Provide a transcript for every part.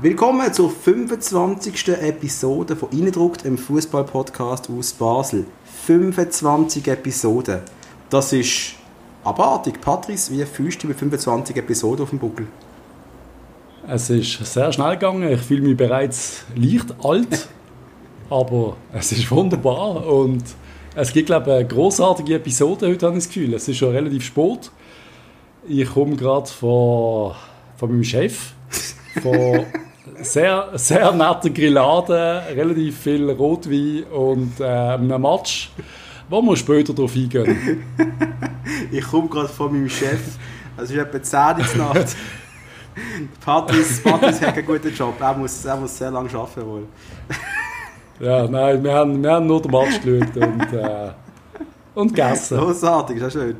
Willkommen zur 25. Episode von Innendruckt, im Fußball-Podcast aus Basel. 25 Episoden. Das ist abartig. Patrice, wie fühlst du dich mit 25 Episoden auf dem Buckel? Es ist sehr schnell gegangen. Ich fühle mich bereits leicht alt, aber es ist wunderbar und es gibt, glaube ich, eine großartige Episode heute, habe ich das Gefühl. Es ist schon relativ spät. Ich komme gerade von, von meinem Chef, von sehr, sehr netter Grillade, relativ viel Rotwein und äh, einem Match, wo wir später darauf eingehen. ich komme gerade von meinem Chef, es ist etwa 10 Uhr Nacht. Patrice, Patrice hat einen guten Job, er muss, er muss sehr lange arbeiten wohl. ja, nein, wir haben, wir haben nur den Match geschaut und, äh, und gegessen. Großartig, das ist schön.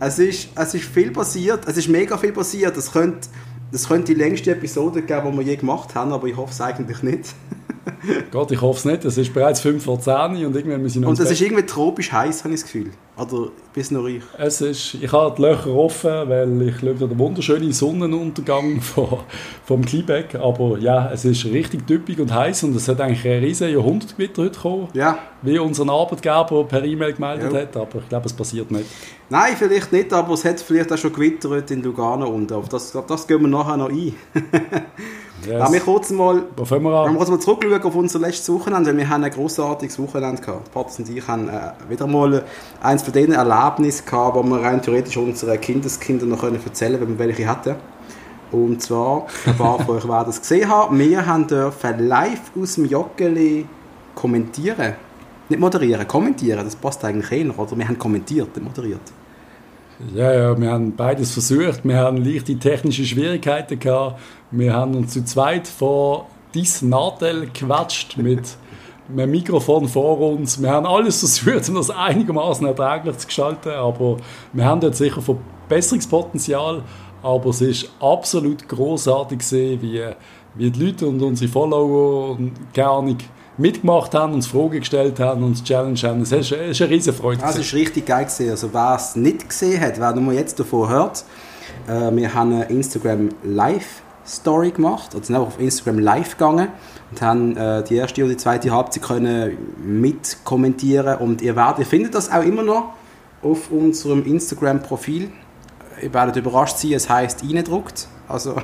Es ist, es ist viel passiert, es ist mega viel passiert, es könnte das könnte die längste Episode geben, die wir je gemacht haben, aber ich hoffe es eigentlich nicht. Gott, ich hoffe es nicht. Es ist bereits 5 vor 10 und irgendwann müssen wir Und es ist irgendwie tropisch heiß, habe ich das Gefühl. Oder bis nur ich? Es ist, ich habe die Löcher offen, weil ich schaue den wunderschönen Sonnenuntergang von, vom Kleeback. Aber ja, es ist richtig typisch und heiß und es hat eigentlich ein riesen Jahrhundertgewitter heute gekommen. Ja. Wie unser Arbeitgeber per E-Mail gemeldet ja. hat. Aber ich glaube, es passiert nicht. Nein, vielleicht nicht, aber es hat vielleicht auch schon gewittert in Lugano und auf das, auf das gehen wir nachher noch ein. Yes. Lass mich kurz mal, Wo fangen wir an? kurz mal zurückschauen auf unser letztes Wochenende, weil wir haben ein grossartiges Wochenende gehabt. Patz und ich haben äh, wieder mal eins von den Erlebnissen gehabt, wo wir rein theoretisch unseren Kindeskindern noch können erzählen können, wenn wir welche hatten. Und zwar, ein paar von euch werden das gesehen haben, wir haben dürfen live aus dem Joggeli kommentieren. Nicht moderieren, kommentieren, das passt eigentlich eher, oder? Wir haben kommentiert, nicht moderiert. Ja, ja, wir haben beides versucht. Wir haben leichte technische Schwierigkeiten gehabt. Wir haben uns zu zweit vor diesen Nadel gequatscht mit einem Mikrofon vor uns. Wir haben alles versucht, um das einigermaßen erträglich zu gestalten, aber wir haben dort sicher Verbesserungspotenzial. Aber es ist absolut großartig gesehen, wie, wie die Leute und unsere Follower gerne mitgemacht haben, uns Fragen gestellt haben, uns Challenge haben. Es ist, ist eine riesige Freude. Das ist richtig geil gesehen. Also wer es nicht gesehen hat, wer nur jetzt davon hört, äh, wir haben eine Instagram Live Story gemacht, also sind einfach auf Instagram live gegangen und haben äh, die erste oder die zweite Halbzeit können mit und ihr werdet, ihr findet das auch immer noch auf unserem Instagram Profil. Ihr werdet überrascht sein, es heißt eindruckt also,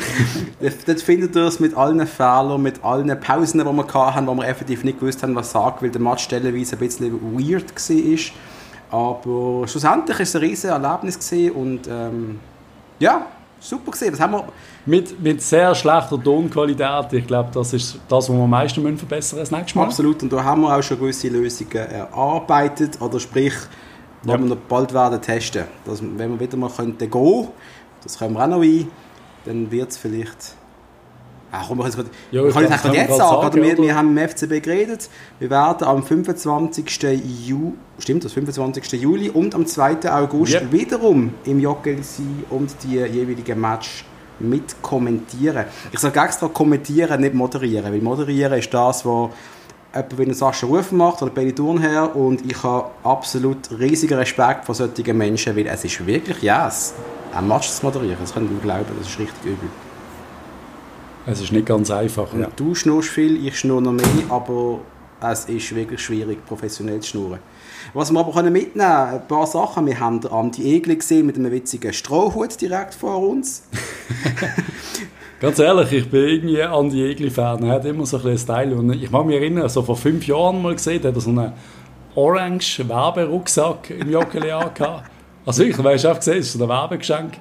dort findet ihr es mit allen Fehlern, mit allen Pausen, die wir hatten, wo wir effektiv nicht gewusst haben, was sagt, weil der Match stellenweise ein bisschen weird war. Aber schlussendlich war es ein riesiges Erlebnis und ähm, ja, super gesehen. Haben wir mit, mit sehr schlechter Tonqualität. Ich glaube, das ist das, was wir am meisten müssen verbessern das nächste Mal. Absolut. Und da haben wir auch schon gewisse Lösungen erarbeitet. Oder sprich, ja. wir noch bald werden testen. Dass, wenn wir wieder mal könnten gehen das können wir auch noch ein. Dann wird es vielleicht... Ach, komm, ich ja, kann ich das jetzt sagen. sagen wir, wir haben im FCB geredet. Wir werden am 25. Juli, stimmt das, 25. Juli und am 2. August yep. wiederum im sein und die jeweiligen Match mit kommentieren. Ich sage extra kommentieren, nicht moderieren, weil moderieren ist das, was jemand wie Sascha Ruf macht oder Benny Thurnherr und ich habe absolut riesigen Respekt vor solchen Menschen, weil es ist wirklich yes ein Match zu moderieren. Das könnt ihr mir glauben, das ist richtig übel. Es ist nicht ganz einfach. Ja. Du schnurst viel, ich schnur noch mehr, aber es ist wirklich schwierig, professionell zu schnurren. Was wir aber mitnehmen können, ein paar Sachen. Wir haben Andi Egli gesehen mit einem witzigen Strohhut direkt vor uns. Ganz ehrlich, ich bin irgendwie Andi Egli-Fan. Er hat immer so ein bisschen Style. Und ich mag mich erinnern, so vor fünf Jahren mal gesehen, hat er so einen orange Werberucksack im Joggeli angehabt. Also ich, weißt du, gesehen, es ist ein Werbegeschenk.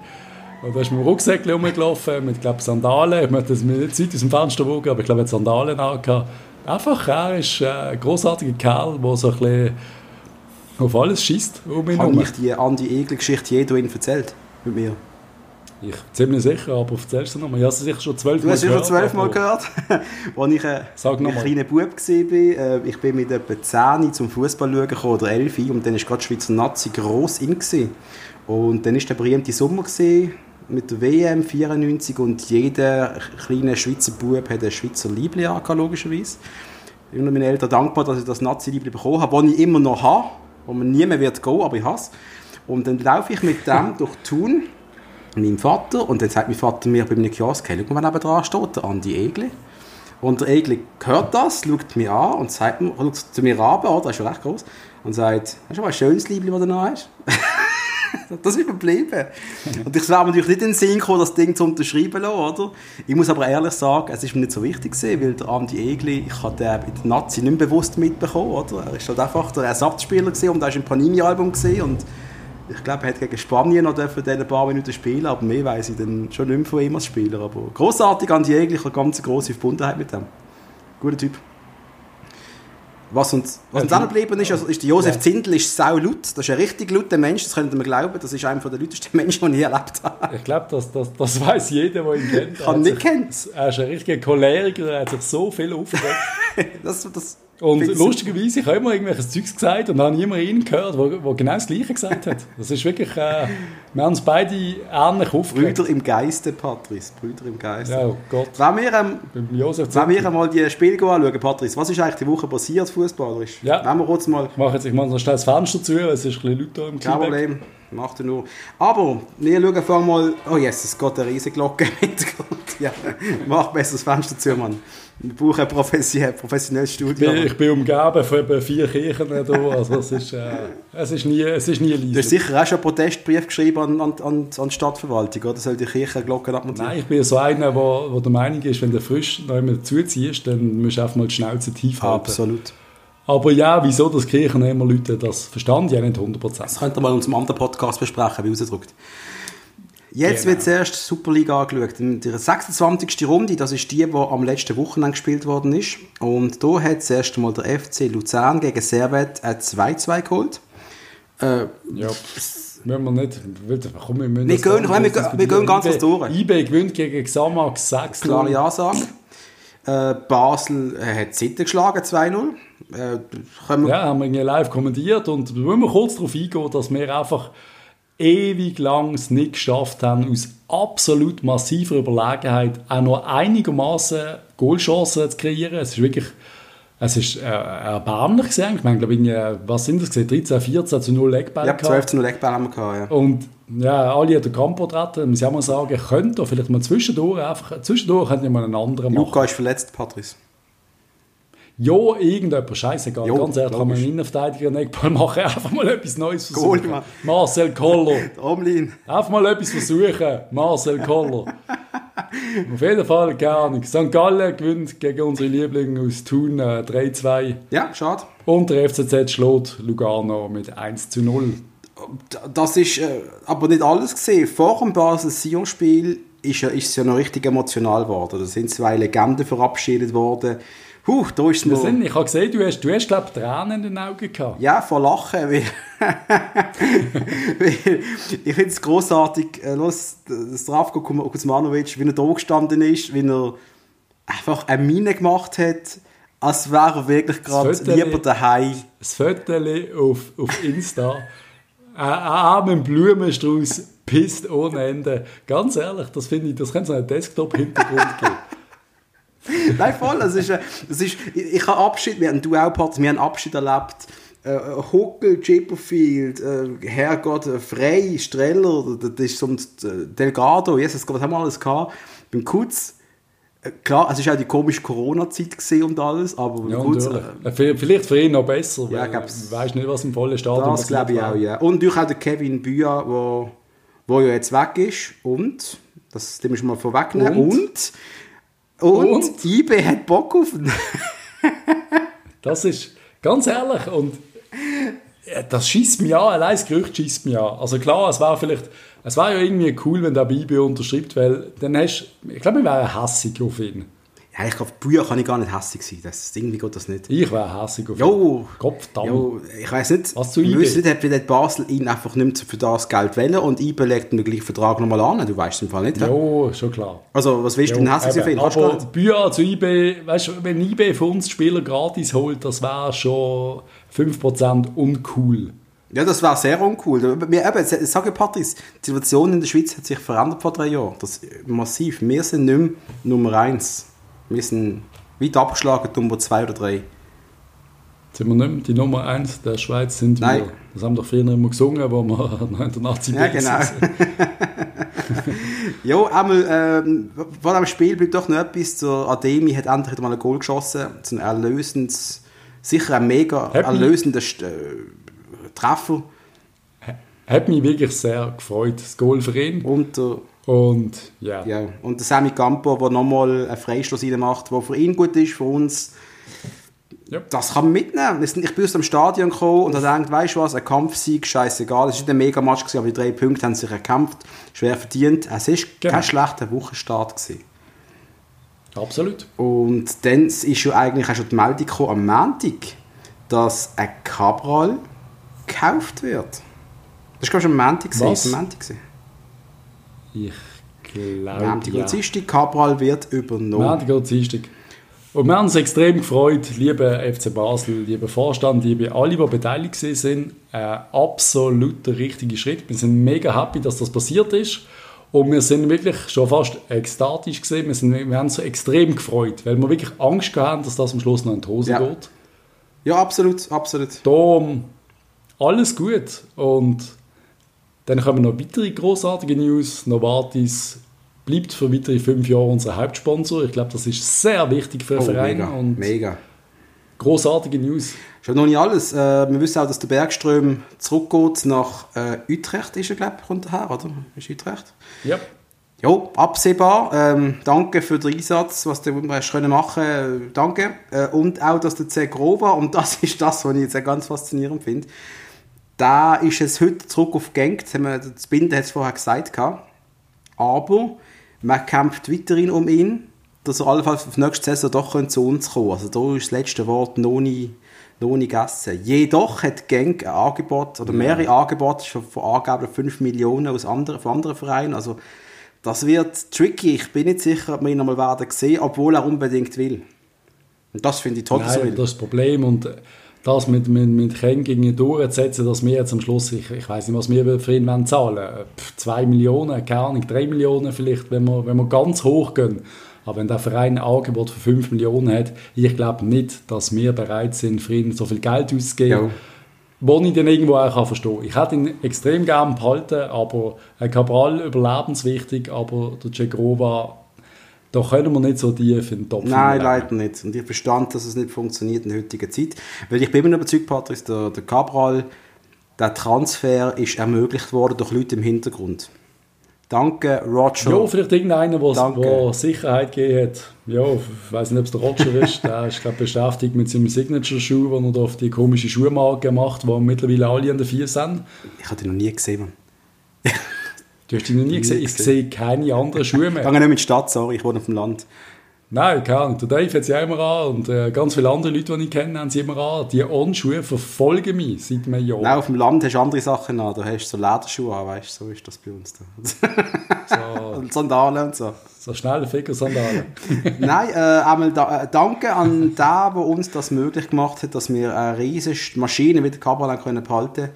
Und da ist mit dem Rucksack rumgelaufen, mit glaub, Sandalen. Ich möchte das mir nicht Zeit aus dem Fenster wogen, aber ich glaube, er hat Sandalen angehabt. Einfach, er ist ein großartiger Kerl, der so ein bisschen auf alles schießt. Um Habe ich die Andi Egel-Geschichte je erzählt mit mir? Ich ziemlich sicher, aber erzählst du nochmal. Ich habe es sicher schon zwölfmal gehört. Du hast sicher zwölfmal gehört, als ich ein, ein kleiner Bub war. Äh, ich bin mit etwa 10 zum Fußball schauen oder 11 und dann war gerade die Schweizer Nazi gross in. Gewesen. Und dann war der berühmte Sommer gewesen, mit der WM 94 und jeder kleine Schweizer Bub hat ein Schweizer Liebling angehabt, logischerweise. Ich bin meinen Eltern dankbar, dass ich das Nazi-Liebling bekommen habe, das ich immer noch habe, wo man nie mehr wird gehen, aber ich habe es. Und dann laufe ich mit dem durch Thun meinem Vater und dann sagt mein Vater mir bei einem Kiosk, hey, schau mal, neben dran steht, der Andi Egli. Und der Egli hört das, schaut mich an und sagt mir, schaut zu mir runter, oder, er ist schon recht groß, und sagt, hast du mal ein schönes Liebling, das du noch hast? das ist verblieben. Und ich wäre natürlich nicht in den Sinn gekommen, das Ding zu unterschreiben lassen, oder? Ich muss aber ehrlich sagen, es ist mir nicht so wichtig gewesen, weil der Andi Egli, ich habe den in der Nazi nicht bewusst mitbekommen, oder? Er ist halt einfach der Ersatzspieler gewesen und er ist im Panini-Album und ich glaube, er hat gegen Spanien noch dürfen diese paar Minuten spielen, aber mehr weiß ich dann schon nicht mehr von ihm als Spieler. Aber großartig Andi Egli, ich habe eine ganz große Verbundenheit mit dem. Guter Typ. Was uns, was uns auch noch geblieben ist, also ist der Josef Ja. Zindel ist sau laut. Das ist ein richtig lauter Mensch, das könnt ihr mir glauben. Das ist einer der lautesten Menschen, die ich je erlebt habe. Ich glaube, das, das, das weiß jeder, der ihn kennt. Ich habe ihn nicht kennt. Er ist ein richtiger Choleriker, er hat sich so viel aufgeregt. Das, das Und find's- lustigerweise, ich habe immer irgendwelches Zeugs gesagt und dann habe immer einen gehört, der, genau das Gleiche gesagt hat. Das ist wirklich, äh, wir haben uns beide ähnlich aufgeregt. Brüder im Geiste, Patrice. Brüder im Geiste. Ja, oh Gott. Wenn wir, ähm, wenn wir einmal die Spiele anschauen, Patrice, was ist eigentlich die Woche passiert, fußballerisch? Ja. Wenn wir kurz mal Ich mache jetzt ich mache noch schnell das Fenster zu, weil es ist ein bisschen lauter im Kein. Problem, macht er nur. Aber, wir schauen vor mal. Oh yes, es geht eine riesige Glocke im Hintergrund. Ja, mach besser das Fenster zu, Mann. Wir brauchen ein professionell, professionelles Ich Studio. bin, ich bin umgeben von vier Kirchen hier, also es ist, äh, es ist nie, es ist nie Du hast leise. sicher auch schon einen Protestbrief geschrieben an, an, an, an die Stadtverwaltung, oder? Soll die Kirchenglocken abmontieren? Nein, ich bin so einer, der, der der Meinung ist, wenn du frisch noch einmal zuziehst, dann musst du einfach mal die Schnauze tief halten. Absolut. Aber ja, wieso das Kirchen immer Leute, das verstand ich ja nicht 100%. Das könnten wir mal in unserem anderen Podcast besprechen, wie rausgedrückt. Jetzt Genau. wird zuerst Superliga angeschaut. In der 26. Runde, das ist die, die am letzten Wochenende gespielt worden ist. Und da hat zuerst einmal der FC Luzern gegen Servet ein 2-2 geholt. Äh, Ja, müssen wir nicht. Komm, wir müssen Wir gehen- wir gehen- wir gehen ganz was durch. IB gewinnt gegen Xamax 6 klare Ansage. Äh, Basel äh, hat Sitten geschlagen, 2-0. Äh, Ja, haben wir live kommentiert und wir kurz darauf eingehen, dass wir einfach ewig lang es nicht geschafft haben, aus absolut massiver Überlegenheit auch noch einigermaßen Goalchancen zu kreieren. Es ist wirklich es ist äh, erbärmlich gesehen. Ich meine, glaube ich, was sind das gesehen? 13, 14 zu 0 Eckbälle ja, gehabt. 12 zu 0 Eckball haben wir gehabt, ja. Und ja, alle an den Campo treten, muss ich auch mal sagen, könnte vielleicht mal zwischendurch einfach, zwischendurch könnte ich mal einen anderen machen. Luca ist verletzt, Patrice. Ja, irgendjemand, scheißegal. Jo, Ganz ehrlich, kann man einen Innenverteidiger einen Eckball machen, einfach mal etwas Neues Goal, versuchen. Mann. Marcel Koller. Omlin. Einfach mal etwas versuchen. Marcel Koller. Auf jeden Fall, keine Ahnung. St. Gallen gewinnt gegen unsere Lieblinge aus Thun äh, 3-2. Ja, schade. Und der FCZ schlägt Lugano mit 1 zu 0. Das ist äh, aber nicht alles gesehen. Vor dem Basel-Sion-Spiel ist, ja- ist es ja noch richtig emotional geworden. Da sind zwei Legenden verabschiedet worden. Huh, da ist es ich habe gesehen, du hast, du hast glaube Tränen in den Augen gehabt. Ja, vor Lachen. Weil, weil ich finde es grossartig, äh, los, das Zdravko Kuzmanovic, wie er da gestanden ist, wie er einfach eine Miene gemacht hat, als wäre er wirklich gerade lieber daheim. Das Foto auf, auf Insta. Ein armen Blumenstrauß pisst ohne Ende. Ganz ehrlich, das finde ich, das könnte so einen Desktop-Hintergrund geben. Nein, voll. Es ist, äh, es ist, ich, ich habe Abschied, wir haben du Patrick, wir haben Abschied erlebt. Äh, Huckel, Chipperfield, äh, Herrgott, äh, Frey, Streller, das ist so ein äh, Delgado, Jesus Gott, was haben wir alles gehabt. Beim Kutz, äh, klar, es war auch die komische Corona-Zeit und alles, aber beim Ja, Kutz, äh, Äh, Vielleicht für ihn noch besser. Ja, weil glaub's. Ich weiß nicht, was im vollen Stadion das glaube ich auch, ja. Und natürlich auch der Kevin Büa, wo, wo ja jetzt weg ist und, das müssen wir mal vorwegnehmen, und, und, und, Und? IB hat Bock auf ihn. Das ist, ganz ehrlich, und äh, das schießt mich an, allein das Gerücht schießt mich an. Also klar, es war vielleicht, es war ja irgendwie cool, wenn der Bibi unterschreibt, weil dann hast, ich glaube, wir wären hässig auf ihn. Ja, ich glaube, Bücher kann ich gar nicht hässlich sein. Das, irgendwie geht das nicht. Ich wäre hässig auf. Jo, Kopfdamm. jo ich weiß nicht. Was zu ich weiß nicht, ob vielleicht Basel ihn einfach nicht für das Geld wählen und IB legt den gleichen Vertrag nochmal an. Du weißt es im Fall nicht. Jo, schon klar. Also, was willst du Jo, denn hässlich auf eben. ihn? Hast du Aber? Büa zu IB, weißt du, wenn IB für uns Spieler gratis holt, das wäre schon 5% uncool. Ja, das wäre sehr uncool. Wir, eben, ich sage Patrice, die Situation in der Schweiz hat sich verändert vor drei Jahren. Das massiv. Wir sind nicht mehr Nummer eins. Wir sind weit abgeschlagen, Nummer zwei oder drei. Sind wir nicht mehr die Nummer 1 der Schweiz? Sind Nein. wir. Das haben doch früher immer gesungen, wo wir noch in der nazi Ja, genau. ja, einmal, ähm, vor dem Spiel bleibt doch noch etwas. Der Ademi hat endlich mal ein Goal geschossen. So ein erlösendes, sicher ein mega Happy. erlösender äh, Treffer. Hat mich wirklich sehr gefreut, das Goal für ihn. Und der, Und ja, ja, und der Sammy Campo, der nochmal einen Freistoß reinmacht, der für ihn gut ist, für uns. Ja. Das kann man mitnehmen. Ich bin aus dem Stadion gekommen und habe gedacht, weißt du was, ein Kampfsieg, scheißegal. Es war nicht ein Mega-Match, gewesen, aber die drei Punkte haben sich erkämpft, schwer verdient. Es war Genau. kein schlechter Wochenstart. Gewesen. absolut. Und dann ist ja eigentlich auch schon die Meldung gekommen, am Montag, dass ein Cabral gekauft wird. Das war, glaube ich, am Montag. gewesen. Was? Am Montag. gewesen. Ich glaube, Montag ja. und Dienstag, Cabral wird übernommen. Montag und Dienstag. Und wir haben uns extrem gefreut, liebe FC Basel, liebe Vorstand, liebe alle, die beteiligt sind. Ein absoluter richtiger Schritt. Wir sind mega happy, dass das passiert ist. Und wir sind wirklich schon fast ekstatisch gesehen. Wir, sind, wir haben uns so extrem gefreut, weil wir wirklich Angst gehabt haben, dass das am Schluss noch in die Hose Ja. geht. Ja, absolut, absolut. Darum alles gut. Und dann kommen noch weitere großartige News. Novartis bleibt für weitere fünf Jahre unser Hauptsponsor. Ich glaube, das ist sehr wichtig für den Oh, Verein. mega, Und mega. großartige News. Schon noch nicht alles. Äh, wir wissen auch, dass der Bergström zurückgeht nach äh, Utrecht, ist er, glaube ich, kommt er her, oder? Ist Utrecht? Ja. Ja, absehbar. Ähm, danke für den Einsatz, was du hast können machen äh, Danke. Äh, und auch, dass der Zegrova, und das ist das, was ich jetzt ganz faszinierend finde, da ist es heute zurück auf Genk. Das, haben wir, das Binden hat es vorher gesagt. gehabt. Aber man kämpft weiterhin um ihn, dass er allenfalls auf nächste Saison doch zu uns kommen Also da ist das letzte Wort noch nicht, noch nicht gegessen. Jedoch hat Genk ein Angebot, oder mehrere Angebote schon von angeblich 5 Millionen aus anderen, von anderen Vereinen. Also das wird tricky. Ich bin nicht sicher, ob wir ihn noch mal werden sehen, obwohl er unbedingt will. Und das finde ich toll, Nein, will. das ist das Problem. Und das mit, mit, mit Ken gegen ihn durchzusetzen, dass wir jetzt am Schluss, ich, ich weiß nicht, was wir für ihn wollen zahlen wollen. 2 Millionen, keine Ahnung, 3 Millionen vielleicht, wenn wir, wenn wir ganz hoch gehen. Aber wenn der Verein ein Angebot für 5 Millionen hat, ich glaube nicht, dass wir bereit sind, für ihn so viel Geld auszugeben. Ja. Wo ich dann irgendwo auch kann verstehen kann. Ich hätte ihn extrem gerne behalten, aber ein Cabral überlebenswichtig, aber der Cegrova, da können wir nicht so tief in den Topf Nein, leider nicht. Und ich verstand, dass es nicht funktioniert in der heutigen Zeit. Weil ich bin immer noch überzeugt, Patrick, der, der Cabral, der Transfer ist ermöglicht worden durch Leute im Hintergrund. Danke, Roger. Ja, vielleicht irgendeiner, der der Sicherheit gegeben hat. Ja, ich weiß nicht, ob es der Roger ist. Der ist, glaube beschäftigt mit seinem Signature-Schuh, wo er da auf die komische Schuhmarke macht, die mittlerweile alle an den Vier sind. Ich habe den noch nie gesehen. Mann. Du hast ihn noch nie gesehen. Ich sehe keine anderen Schuhe Ich mehr. gehe nicht in die Stadt, sorry, ich wohne auf dem Land. Nein, keine Ahnung. Der Dave hat sie auch immer an und äh, ganz viele andere Leute, die ich kenne, haben sie immer an. Die On-Schuhe verfolgen mich seit einem Jahr. Nein, auf dem Land hast du andere Sachen an. Da hast du so Lederschuhe an, weißt du, so ist das bei uns. Da. So, und Sandalen und so. so schnelle Ficker-Sandalen. Nein, äh, einmal da, äh, danke an den, der uns das möglich gemacht hat, dass wir eine riesige Maschine wie der Cabral können behalten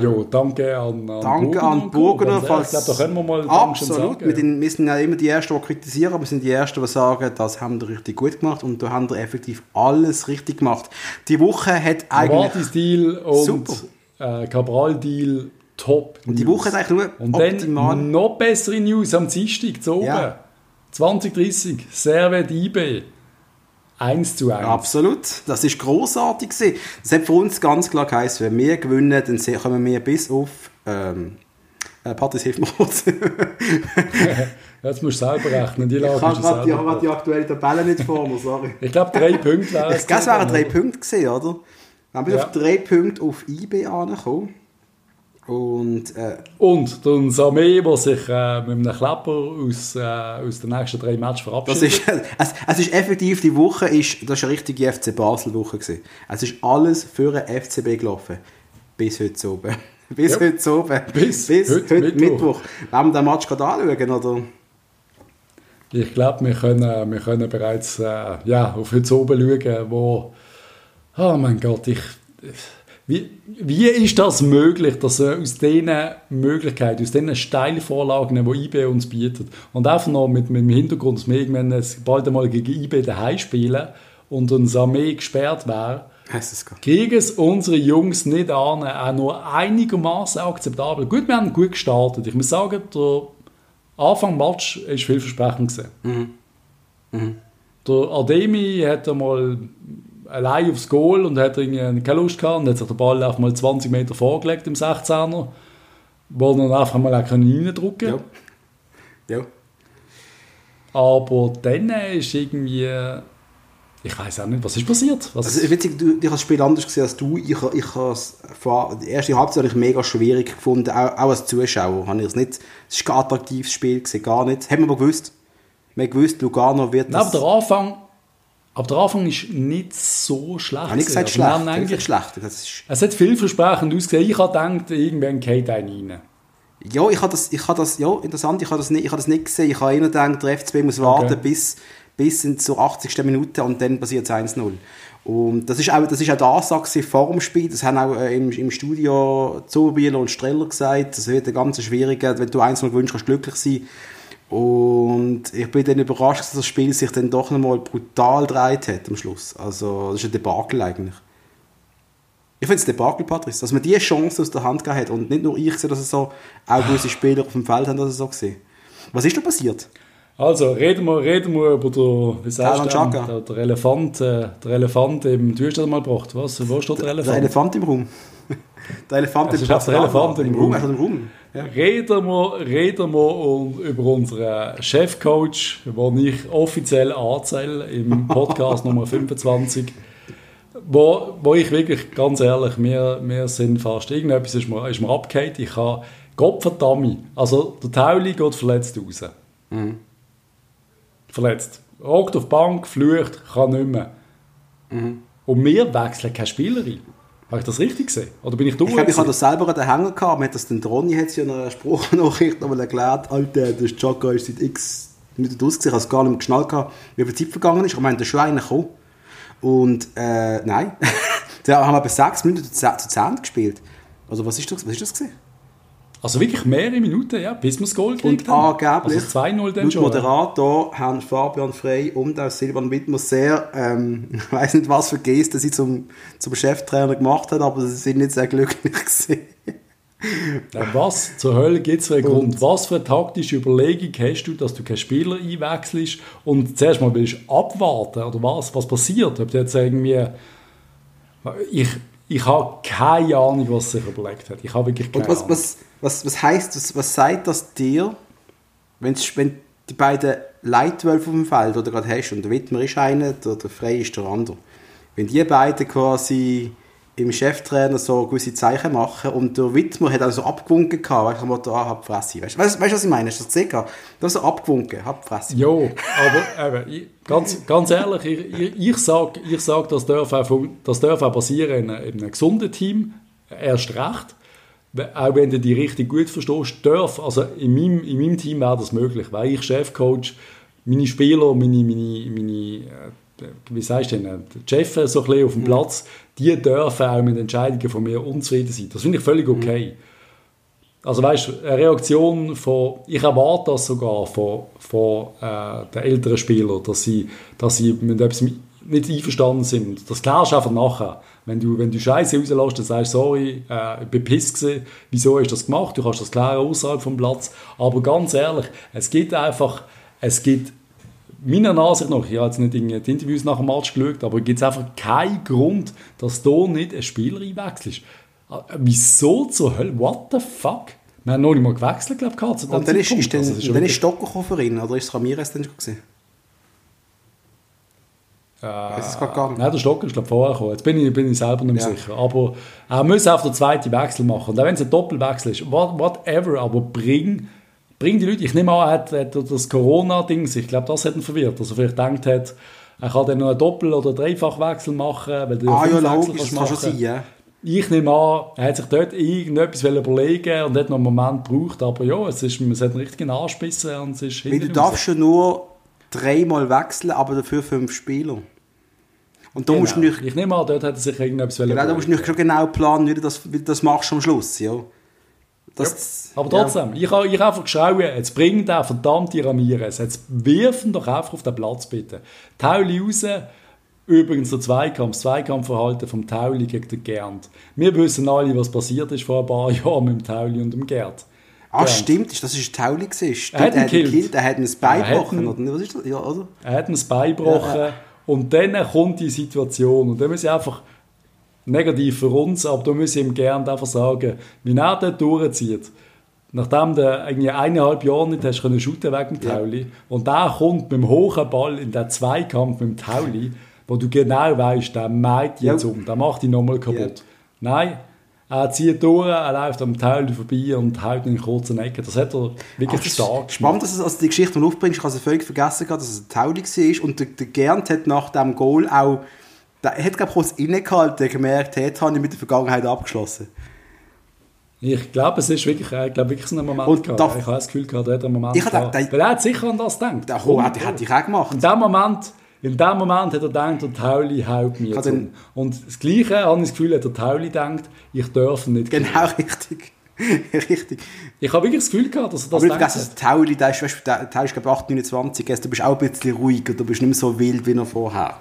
ja, danke an, an Danke an. Burgener, falls... Ich glaube, da können wir mal Absolut. sagen. Wir, sind- wir sind ja immer die Ersten, die kritisieren, aber wir sind die Ersten, die sagen, das haben wir richtig gut gemacht und da haben wir effektiv alles richtig gemacht. Die Woche hat eigentlich... Novartis-Deal und äh, Cabral-Deal top. Und die Woche hat eigentlich nur Und optimal... dann noch bessere News am Dienstag zu oben. Ja. 2030, Servet IB. 1 zu 1. Absolut, das ist großartig gewesen. Das hat für uns ganz klar geheißen, wenn wir gewinnen, dann kommen wir bis auf ähm, äh, Patrice, hilf mir kurz. Jetzt musst du selber rechnen. Die ich habe gerade die, die aktuelle Tabelle nicht vor mir, sorry. Ich glaube, drei Punkte wären Ich glaube, es wären drei Punkte gewesen, oder? Wir haben bis Ja. auf drei Punkte auf IB angekommen. Und äh, Und der Samé, der sich äh, mit einem Klapper aus, äh, aus den nächsten drei Matches das verabschiedet. ist, es, es ist effektiv, die Woche ist, das ist eine richtige FC Basel-Woche. Es ist alles für den FCB gelaufen. Bis heute oben. Bis Ja. heute oben. Bis Bis heute heute, Mittwoch. Mittwoch. Wollen wir den Match gerade anschauen, oder? Ich glaube, wir können, wir können bereits äh, ja, auf heute oben schauen, wo. Oh mein Gott, ich. Wie, wie ist das möglich, dass aus diesen Möglichkeiten, aus diesen Steilvorlagen, die IB uns bietet, und einfach noch mit, mit dem Hintergrund, dass wir irgendwann bald einmal gegen IB daheim spielen und uns Armee gesperrt wäre, kriegen es unsere Jungs nicht an, auch nur einigermaßen akzeptabel. Gut, wir haben gut gestartet. Ich muss sagen, der Anfang Match ist vielversprechend gesehen. Mhm. Mhm. Der Ademi hat einmal allein aufs Goal und hat irgendwie keine Lust gehabt und hat sich den Ball einfach mal 20 Meter vorgelegt im 16er, wo er dann einfach mal auch reindrücken Ja. Ja. Aber dann ist irgendwie. Ich weiß auch nicht, was ist passiert. Was, Also, witzig, du, ich habe das Spiel anders gesehen als du. Ich, ich habe die erste Halbzeit ich mega schwierig gefunden, auch, auch als Zuschauer. Habe ich es nicht, es ist kein attraktives Spiel gewesen, gar nicht. Haben wir aber gewusst. Wir haben gewusst, Lugano wird Nein, aber der Anfang. Aber der Anfang ist nicht so schlecht. habe ich gesagt. Also schlecht. Habe eigentlich- gesagt, schlecht. Das ist, Es hat vielversprechend ausgesehen. Ich habe gedacht, irgendwann geht einer rein. ja, ich habe das, ich habe das, ja, interessant, ich habe das nicht, ich habe das nicht gesehen. Ich habe immer gedacht, der FCB muss warten Okay. bis, bis in zur 80. Minute und dann passiert es 1-0. Und das ist auch, das ist auch die Ansage vor dem Spiel. Das haben auch äh, im, im Studio Zobieler und Streller gesagt. Das wird ein ganz schwieriger, wenn du 1-0 gewinnst, kannst du glücklich sein. Und ich bin dann überrascht, dass das Spiel sich dann doch nochmal brutal gedreht hat am Schluss. Also, das ist ein Debakel eigentlich. Ich finde es Debakel, Patrice, dass man diese Chance aus der Hand gegeben hat und nicht nur ich sehe, dass es so, auch gewisse Spieler auf dem Feld haben das so gesehen. Was ist da passiert? Also, reden wir, reden wir über den, wie sagst du, der, der Elefant, äh, der Elefant im, du hast das mal gebracht, was? Wo steht der Der Elefant? Elefant im Raum. Der Elefant im ist Elefant im Raum. Einfach im Raum. Ja. Reden wir, reden wir über unseren Chefcoach, den ich offiziell anzähle im Podcast Nummer 25. Wo, wo ich wirklich, ganz ehrlich, wir, wir sind fast, irgendetwas ist mir, ist mir abgehakt. Ich habe, Gott verdammt, also der Tauli geht verletzt raus. Mhm. Verletzt. Hockt auf die Bank, flucht, kann nicht mehr. Mhm. Und wir wechseln keine Spielerin. Habe ich das richtig gesehen? Oder bin ich dumm? Ich glaube, ich habe das selber an den Hänger gehabt. Man hat das den Ronny hat es ja in einer Spruchnachricht nochmal erklärt. Alter, der Chaka ist seit x Minuten ausgesehen. Ich habe es gar nicht mehr geschnallt, gehabt, wie viel Zeit vergangen ist. Ich meine, der ist schon einer gekommen. Und, äh, nein. da haben wir bei sechs Minuten zu zehn- zu 10 gespielt. Also, was ist das, was ist das gewesen? Also wirklich mehrere Minuten, ja, bis wir das Goal gekriegt Und haben. angeblich, Also 2-0 dann schon. Moderator, haben Fabian Frey und auch Silvan Wittmer sehr, ähm, ich weiß nicht, was für Gesten sie zum, zum Cheftrainer gemacht haben, aber sie sind nicht sehr glücklich gewesen. Ja, was zur Hölle gibt es für einen Grund? Was für eine taktische Überlegung hast du, dass du keinen Spieler einwechselst und zuerst mal willst abwarten oder was? Was passiert? Ob jetzt irgendwie... Ich, ich habe keine Ahnung, was sich überlegt hat. Ich habe wirklich keine Und was, Ahnung. was, was, was heisst das, was sagt das dir, wenn's, wenn die beiden Leitwölfe auf dem Feld oder gerade hast und der Wittmer ist einer, der, der Frey ist der andere, wenn die beiden quasi im Cheftrainer so gewisse Zeichen machen und der Wittmer hat also abgewunken gehabt, weißt du, am Motto, ah, hab Fresse. Weißt du, weißt, du, was ich meine? Hast du das gesehen? hast so abgewunken, hab Fresse. Jo, aber eben, ich, ganz, ganz ehrlich, ich, ich, ich sage, ich sag, das, darf auch, das darf auch passieren in, in einem gesunden Team, erst recht. Auch wenn du die richtig gut verstehst, darf, also in meinem, in meinem Team wäre das möglich, weil ich Chefcoach, meine Spieler, meine, meine, meine äh, wie sagst du denn, die Chefs so ein bisschen auf dem Platz, die dürfen auch mit Entscheidungen von mir unzufrieden sein. Das finde ich völlig okay. Also weißt du, eine Reaktion von, ich erwarte das sogar von, von äh, den älteren Spielern, dass sie, dass sie mit etwas nicht einverstanden sind. Das klärst du einfach nachher. Wenn du, wenn du Scheiße rauslässt, dann sagst du, sorry, äh, ich bin piss gewesen, wieso hast du das gemacht? Du kannst das klären außerhalb vom Platz. Aber ganz ehrlich, es gibt einfach, es gibt meiner Ansicht nach, ich habe jetzt nicht in die Interviews nach dem Match geschaut, aber gibt es einfach keinen Grund, dass du nicht einen Spieler einwechselst. Äh, Wieso zur Hölle? What the fuck? Wir haben noch nicht mal gewechselt, glaube ich, Und dann ist, ist, dann, Also, dann ist wirklich- Stocker für ihn, oder ist es Ramirez dann schon gewesen? Äh, Weiss es gar nicht. Nein, der Stocker ist glaube ich vorher gekommen. Jetzt bin ich, bin ich selber nicht mehr Ja. sicher. Aber er muss auf den zweiten Wechsel machen. Und auch wenn es ein Doppelwechsel ist, what, whatever, aber bring, bring die Leute. Ich nehme an, er hat, hat das Corona-Ding, ich glaube, das hat ihn verwirrt. Also vielleicht denkt hat, er kann dann noch einen Doppel- oder Dreifachwechsel machen, weil du Ah ja, logisch, kann schon machen. sein, ja. Ich nehme an, er hat sich dort irgendetwas überlegen und hat noch einen Moment gebraucht. Aber ja, es, ist, es hat einen richtigen Anspissen und es ist Weil du darfst schon nur dreimal wechseln, aber dafür fünf Spieler. Und da raus. musst du nicht, Ich nehme an, dort hat er sich irgendetwas genau, da musst du nicht genau planen, wie du das, wie du das machst am Schluss. Ja. Das, Aber trotzdem, ich habe ich einfach geschaut, jetzt bring den verdammte Ramirez, jetzt wirf ihn doch einfach auf den Platz, bitte. Tauli raus, übrigens der Zweikampf, das Zweikampfverhalten vom Tauli gegen den Gernd. Wir wissen alle, was passiert ist vor ein paar Jahren mit dem Tauli und dem Gerd. Ah, stimmt, das ist ein Tauli. Stimmt, Er hat ihn gekillt. gekillt, er hat das Bein gebrochen, oder? Was ist das? Ja? Er hat das Bein gebrochen und dann kommt die Situation und dann muss ich einfach negativ für uns, aber da muss ich ihm gerne einfach sagen, wie er dort durchzieht. Nachdem du irgendwie eineinhalb Jahre nicht hast können shooten wegen dem Ja. Tauli und der kommt mit dem hohen Ball in den Zweikampf mit dem Tauli, wo du genau weißt, der meint jetzt Ja. um, der macht ihn nochmal kaputt. Nein, er zieht durch, er läuft am Tauli vorbei und haut ihn in kurzen Ecken. Das hat er wirklich Ach, stark ist Spannend, dass es, also die Geschichte, die du aufbringst, ich habe sie völlig vergessen, dass es ein Tauli war. Und der, der Gernt hat nach dem Goal auch, der hat glaube ich kurz innegehalten, gemerkt, hey, habe ich mit der Vergangenheit abgeschlossen. Ich glaube, es ist wirklich, ich glaube wirklich so ein Moment Und gehabt. darf- Ich habe das Gefühl gehabt, er hat einen Moment Ich habe gehabt. gedacht, Weil er hat sicher an das gedacht. Der Ho hat ich auch gemacht. In dem Moment, in dem Moment hat er gedacht, der Tauli haut mir um. Und das Gleiche habe ich das Gefühl, hat der Tauli gedacht, ich darf ihn nicht. Genau, richtig. richtig. Ich habe wirklich das Gefühl gehabt, dass er das Aber ich hat. das Tauli, der ist, weißt, der, der ist glaube ich 8, 29, also du bist auch ein bisschen ruhiger, du bist nicht mehr so wild wie noch vorher.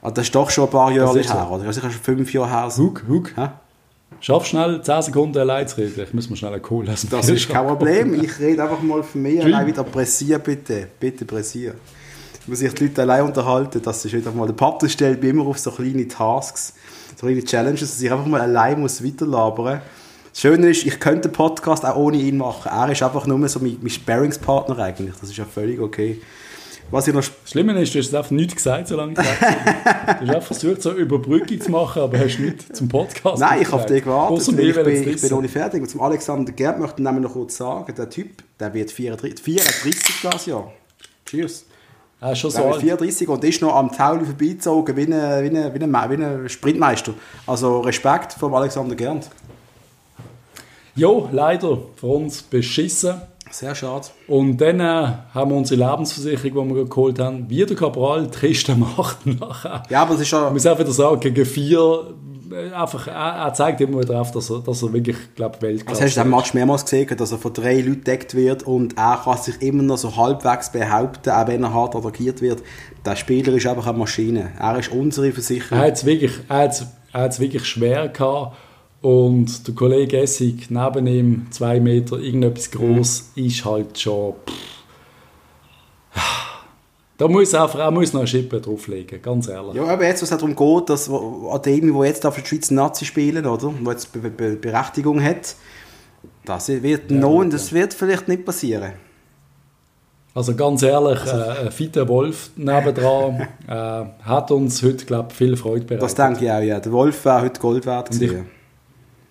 Also das ist doch schon ein paar Jahre ist so. her, oder? Ist sicher schon fünf Jahre her. So. Hug, Hug, Hä? schaff schnell 10 Sekunden allein zu reden. Ich muss mir schnell einen Kohl lassen. Das ist kein Problem. Ich rede einfach mal von mir. Allein wieder pressieren, bitte. Bitte pressieren. Muss sich die Leute allein unterhalten. Das ist wieder mal der Partner stellt mich immer auf so kleine Tasks, so kleine Challenges, dass ich einfach mal allein muss weiterlabern Das Schöne ist, ich könnte den Podcast auch ohne ihn machen. Er ist einfach nur so mein, mein Sparringspartner eigentlich. Das ist ja völlig okay. Was ich noch Das Schlimme ist, du hast einfach nichts gesagt, solange ich weg bin. Du hast einfach versucht, so eine Überbrückung zu machen, aber hast nichts zum Podcast Nein, ich habe gesagt. dich gewartet. Ich, bin, ich bin noch nicht fertig. Und zum Alexander Gerd möchte ich nämlich noch kurz sagen, der Typ, der wird 34, 34 das Jahr. Cheers. Ist schon so Der wird alt. 34 und ist noch am Tauli vorbeizogen wie ein, wie ein, wie ein, wie ein Sprintmeister. Also Respekt vom Alexander Gerd. Jo, leider für uns beschissen. Sehr schade. Und dann äh, haben wir unsere Lebensversicherung, die wir geholt haben, wieder Cabral, Tristan macht nachher. Ja, aber es ist ja... Ich muss auch wieder sagen, gegen vier, einfach, er, er zeigt immer wieder auf, dass er, dass er wirklich, glaube Weltklasse Also hast du den Match mehrmals gesehen, dass er von drei Leuten gedeckt wird und er kann sich immer noch so halbwegs behaupten, auch wenn er hart attackiert wird. Der Spieler ist einfach eine Maschine. Er ist unsere Versicherung. Er hat es wirklich, er hat's, er hat's wirklich schwer gehabt. Und der Kollege Essig neben ihm, zwei Meter, irgendetwas groß, ist halt schon. Pff. Da muss er einfach, muss noch eine Schippe drauflegen, ganz ehrlich. Ja, aber jetzt, was es darum geht, dass Ademi, der jetzt auf der Schweiz Nazi spielen, oder? Wo jetzt Be Be Berechtigung hat, das wird Ja, gut, das wird vielleicht nicht passieren. Also ganz ehrlich, äh, ein fitter Wolf nebendran äh, hat uns heute, glaube ich, viel Freude bereitet. Das denke ich auch, ja. Der Wolf wäre heute Gold wert Und ich-.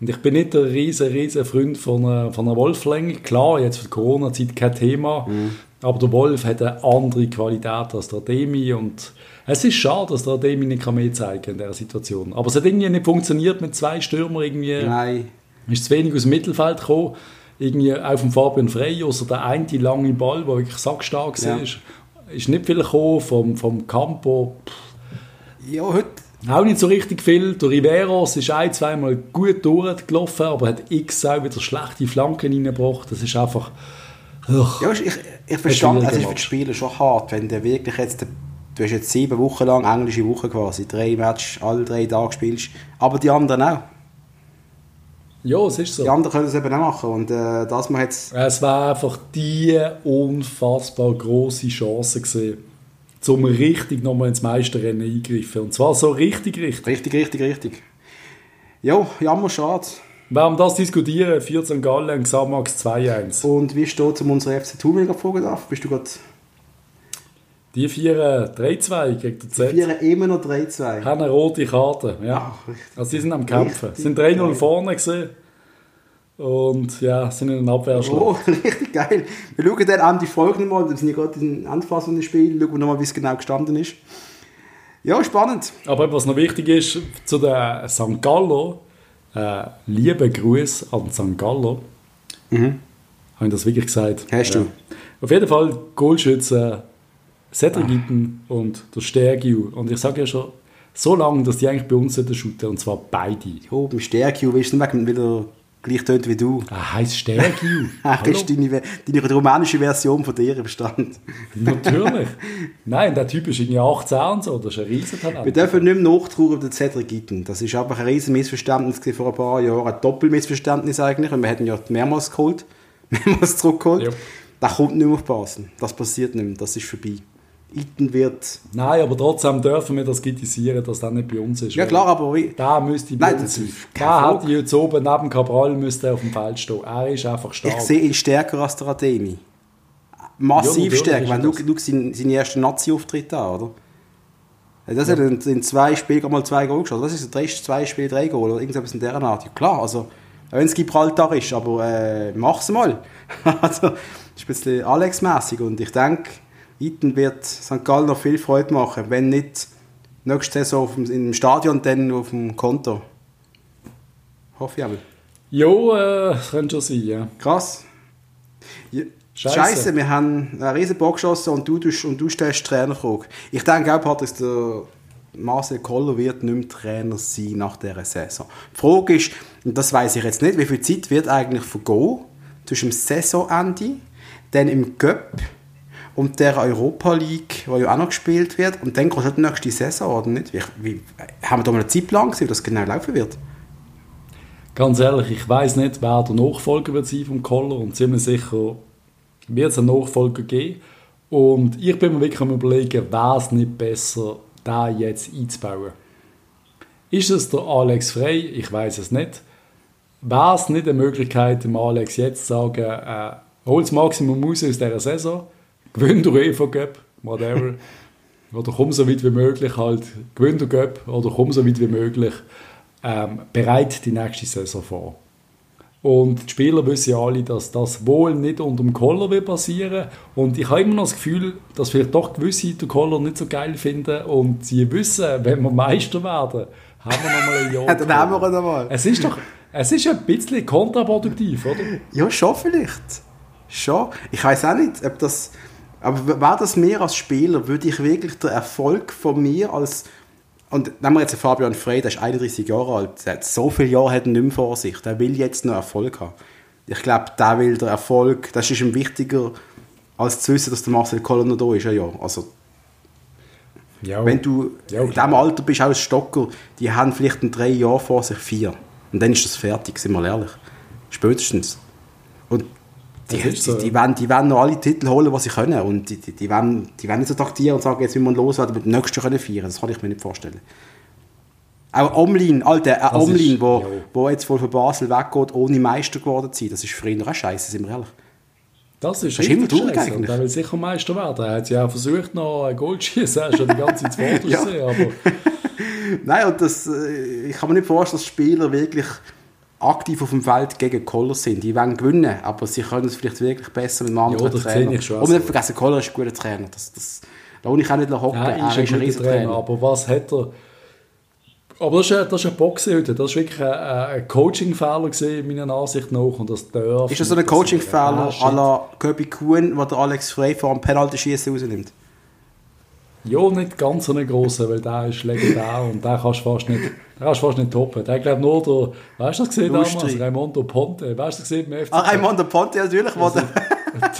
Und ich bin nicht der riesen, riesen Freund von einer, von einer Wolflänge. Klar, jetzt für die Corona-Zeit kein Thema. Mhm. Aber der Wolf hat eine andere Qualität als der Ademi. Und es ist schade, dass der Ademi nicht mehr zeigen kann in dieser Situation. Aber es hat irgendwie nicht funktioniert mit zwei Stürmern. Irgendwie Nein. ist zu wenig aus dem Mittelfeld gekommen. Irgendwie auf dem Fabian Frey, außer der eine lange Ball, der wirklich sackstark Ja. war. Ist nicht viel gekommen vom, vom Campo. Ja, heute... Auch nicht so richtig viel. Der Riveros ist ein, zweimal gut durchgelaufen, aber hat x auch wieder schlechte Flanken reingebracht. Das ist einfach. Ugh. Ja, ich, ich verstand, also ist für die. Spieler schon hart, wenn du wirklich jetzt, du hast jetzt sieben Wochen lang, englische Woche quasi, drei Matches, alle drei Tage spielst, aber die anderen auch. Ja, es ist so. Die anderen können es eben auch machen und äh, das man jetzt, Es war einfach die unfassbar große Chance gesehen, zum richtig nochmal ins Meisterrennen eingreifen. Und zwar so richtig, richtig. richtig, richtig, richtig. Ja, jammer, schade. Wenn wir das diskutieren, 14 Gallen, Xamax 2-1. Und wie steht es um unsere FC Thun, fragen darf? Bist du gerade Die vier 3-2 gegen den Z. vier immer noch 3-2? haben eine rote Karte. Ja. Ach. Also sie sind am Kämpfen. Richtig sind 3-0 geil. vorne gesehen. Und ja, sind in einer Abwehrschlacht. Oh, richtig geil. Wir schauen dann an die Folge nochmal, wir sind ja gerade in Anfassung des Spiels, schauen wir nochmal, wie es genau gestanden ist. Ja, spannend. Aber was noch wichtig ist, zu der St. Gallo, äh, liebe Gruß an St. Gallo. Mhm. Habe ich das wirklich gesagt? Hast du. Auf jeden Fall Goalschützen Cedric Gitten und der Stergiu. Und ich sage ja schon so lange, dass die eigentlich bei uns sollten shooten, und zwar beide. Ja, beim Stärke, weißt du, nicht wieder gleich tönt wie du. Er heißt Stergiu. Ach, ist deine, deine rumänische Version von dir im Stand. Natürlich. Nein, der Typ ist irgendwie 18 und so, das ist ein Riesentalent. Wir dürfen nicht mehr nachtrauern über den Cedric Gitten. Das ist einfach ein riesen Missverständnis vor ein paar Jahren. Ein Doppelmissverständnis eigentlich, weil wir hätten ja mehrmals geholt. es zurückholt. Ja. Der kommt nicht mehr auf Basel. Das passiert nicht mehr, das ist vorbei. Iten wird... Nein, aber trotzdem dürfen wir das kritisieren, dass das nicht bei uns ist. Ja klar, aber wie... Da müsste bei Nein, uns das sein. Da ich jetzt oben neben Cabral müsste auf dem Feld stehen. Er ist einfach stark. Ich sehe ihn stärker als der Ademi. Massiv Ja, stärker. Wenn du, du seinen, seinen ersten Nazi-Auftritt an, oder? Ja, Das hat in, in zwei Spielen mal zwei Goal geschossen. Das ist drei, zwei Spiele, drei Goal oder irgendwas in dieser Art. Ja, klar, also, wenn es Gibraltar ist, aber äh, mach's mal. also, das ist ein bisschen Alex-mässig und ich denke, Iten wird St. Gallen noch viel Freude machen, wenn nicht nächste Saison auf dem, im Stadion, dann auf dem Konto. Hoffe ich aber. Jo, äh, könnte schon sein, ja. Krass. Ja. Scheisse. Scheiße, wir haben einen riesen Bock geschossen und du, und du stellst Trainerfrage. Ich denke auch, Patrick, der Marcel Koller wird nicht mehr Trainer sein nach dieser Saison. Die Frage ist, und das weiß ich jetzt nicht, wie viel Zeit wird eigentlich vergehen zwischen dem Saisonende, dann im Cup und der Europa League, die ja auch noch gespielt wird, und dann kommt halt die nächste Saison, oder nicht? Wie, wie, haben wir da mal einen Zeitplan gesehen, wie das genau laufen wird? Ganz ehrlich, ich weiß nicht, wer der Nachfolger wird sein vom Koller und ziemlich sicher wird es einen Nachfolger geben. Und ich bin mir wirklich am überlegen, wäre es nicht besser, da jetzt einzubauen. Ist es der Alex Frey? Ich weiß es nicht. Wäre es nicht eine Möglichkeit, dem Alex jetzt zu sagen, äh, hol das Maximum raus aus dieser Saison, gewinn den UEFA Cup, whatever, oder komm so weit wie möglich halt, gewinn den Cup, oder komm so weit wie möglich, ähm, bereit die nächste Saison vor. Und die Spieler wissen ja alle, dass das wohl nicht unter dem Koller wird passieren. Und ich habe immer noch das Gefühl, dass vielleicht doch gewisse den Koller nicht so geil finden. Und sie wissen, wenn wir Meister werden, haben wir noch mal ein Jahr. Ja, dann haben wir einmal. Es ist doch, es ist ein bisschen kontraproduktiv, oder? Ja, schon vielleicht. Schon. Ich weiß auch nicht, ob das. Aber wäre das mir als Spieler, würde ich wirklich den Erfolg von mir als. Und nehmen wir jetzt den Fabian Frey, der ist 31 Jahre alt. Der hat so viele Jahre hat er nicht mehr vor sich. Der will jetzt noch Erfolg haben. Ich glaube, der will der Erfolg. Das ist ihm wichtiger, als zu wissen, dass der Marcel Koller noch da ist. Ja, ja. Also, Ja, wenn du Ja, in diesem Alter bist, als Stocker, die haben vielleicht in drei Jahren vor sich vier. Und dann ist das fertig, sind wir ehrlich. Spätestens. Und die, ist so, die, die, wollen, die wollen noch alle Titel holen, was sie können. Und die, die, die, wollen, die wollen nicht so taktieren und sagen, jetzt müssen wir loswerden, mit dem nächsten können feiern. Das kann ich mir nicht vorstellen. Auch Omlin, Alter, ist- Omlin, wo, ja. wo jetzt wohl von Basel weggeht, ohne Meister geworden zu sein, das ist für ihn auch scheiße, sind wir ehrlich. Das ist, Das ist immer richtig scheiße. Und eigentlich. er will sicher Meister werden. Er hat ja auch versucht, noch ein Goal zu schießen. Er ist schon die ganze Zeit vorderst Ja. aber Nein, und das, äh, ich kann mir nicht vorstellen, dass Spieler wirklich aktiv auf dem Feld gegen Koller sind. Die wollen gewinnen, aber sie können es vielleicht wirklich besser mit einem anderen das Trainer. ich schon Und nicht vergessen, Koller ist ein guter Trainer. Das, das, da will ich auch nicht hocken. er ist ein guter riesen Trainer. Aber was hat er... Aber das ist, ein- das ist ein Boxen heute. Das ist wirklich ein, ein Coaching-Fehler gewesen, meiner Ansicht nach. Und das darf Ist das so ein. Coaching-Fehler à la Köbi Kuhn, wo der Alex Frey vor dem Penalty-Schießen rausnimmt? Ja, nicht ganz so einen grossen, weil der ist legendär und den kannst du fast nicht, den kannst du fast nicht toppen. Der glaube nur der, weißt du das gesehen Lustri. damals? Raimondo Ponte, weißt du das gesehen beim FCZ? Ah, Raimondo Ponte natürlich, wo der,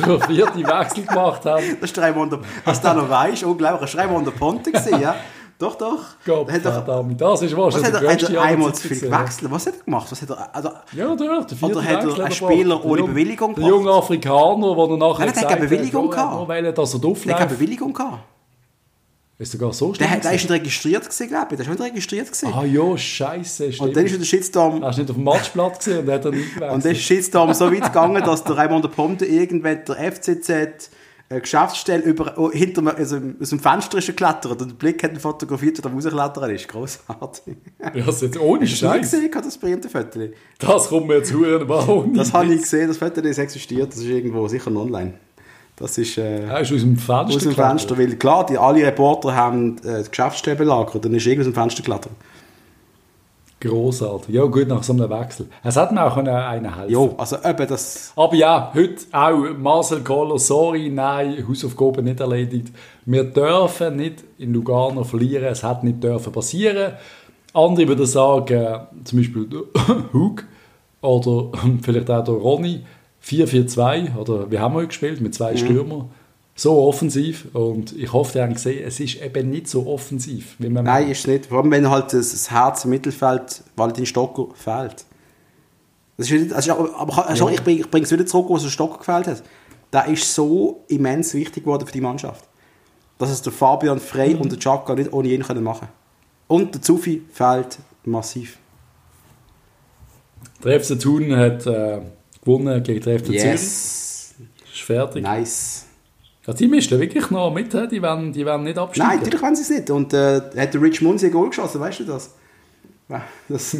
Der vierte Wechsel gemacht hat. das ist der Raimondo, was du noch weißt, unglaublich, hast du Raimondo Ponte gesehen, ja? Doch, doch. Gott, hat doch, verdammt, das ist was wahrscheinlich hat der er, hat er einmal zu viel gewechselt? Was hat er gemacht? Was hat er, also, Ja, natürlich, der Oder hat er einen. Spieler Der ohne junge- Bewilligung Der gebracht? junge Afrikaner, der nachher Nein, der hat gesagt keine Bewilligung gehabt. nur weil er, dass er der hat keine. Bewilligung gehabt. Ist sogar so Der, schlimm hat- der ist gewesen? nicht registriert gewesen, glaube ich. Der ist nicht registriert gewesen. Ah ja, scheiße, stimmt. und dann ist der Shitstorm, Er ist nicht auf dem Matchplatz gesehen und hat er nicht gewechselt. und dann ist der Shitstorm so weit gegangen, dass der Raimondo Ponte irgendwann der FCZ eine Geschäftsstelle über, oh, hinter also aus dem Fenster ist er geklettert und der Blick hat ihn fotografiert, wie er rausklettern ist. Grossartig. Ja, das jetzt ohne Hast du Scheiß. gesehen, das berühmte Foto? Das kommt mir jetzt huren warum Das habe ich gesehen, das Foto das existiert, das ist irgendwo sicher online. Das ist äh, Er ist aus dem Fenster aus dem. Fenster, weil klar, die, alle Reporter haben äh, die Geschäftsstelle belagert, dann ist irgendwie aus dem Fenster geklettert. Grossartig. Ja, gut, nach so einem Wechsel. Es hat mir auch einen helfen Jo, also eben das... Aber ja, heute auch Marcel Koller, sorry, nein, Hausaufgaben nicht erledigt. Wir dürfen nicht in Lugano verlieren, es hat nicht dürfen passieren. Andere würden sagen, zum Beispiel Hug oder vielleicht auch der Ronny, 4-4-2, oder wie haben wir heute gespielt, mit Mhm. zwei Stürmern. So offensiv und ich hoffe, ihr habt gesehen, es ist eben nicht so offensiv, wie man Nein, ist nicht. Vor allem, wenn halt das, Herz im Mittelfeld Valentin Stocker fehlt. Das ist, nicht- das ist, aber also ich bringe es wieder zurück, wo es der Stock gefällt hat. Der ist so immens wichtig geworden für die Mannschaft. Dass es der Fabian Frey und der Chaka nicht ohne ihn können machen Und der Zufi fehlt massiv. Der FC Thun hat äh, gewonnen gegen den FC Zürich. Yes! Ist fertig. Nice. Ja, die mischen wirklich noch mit, die werden, die werden nicht absteigen. Nein, natürlich wollen sie es nicht. Und äh, hat der Rich Munzi ein Goal geschossen, weißt du das? Das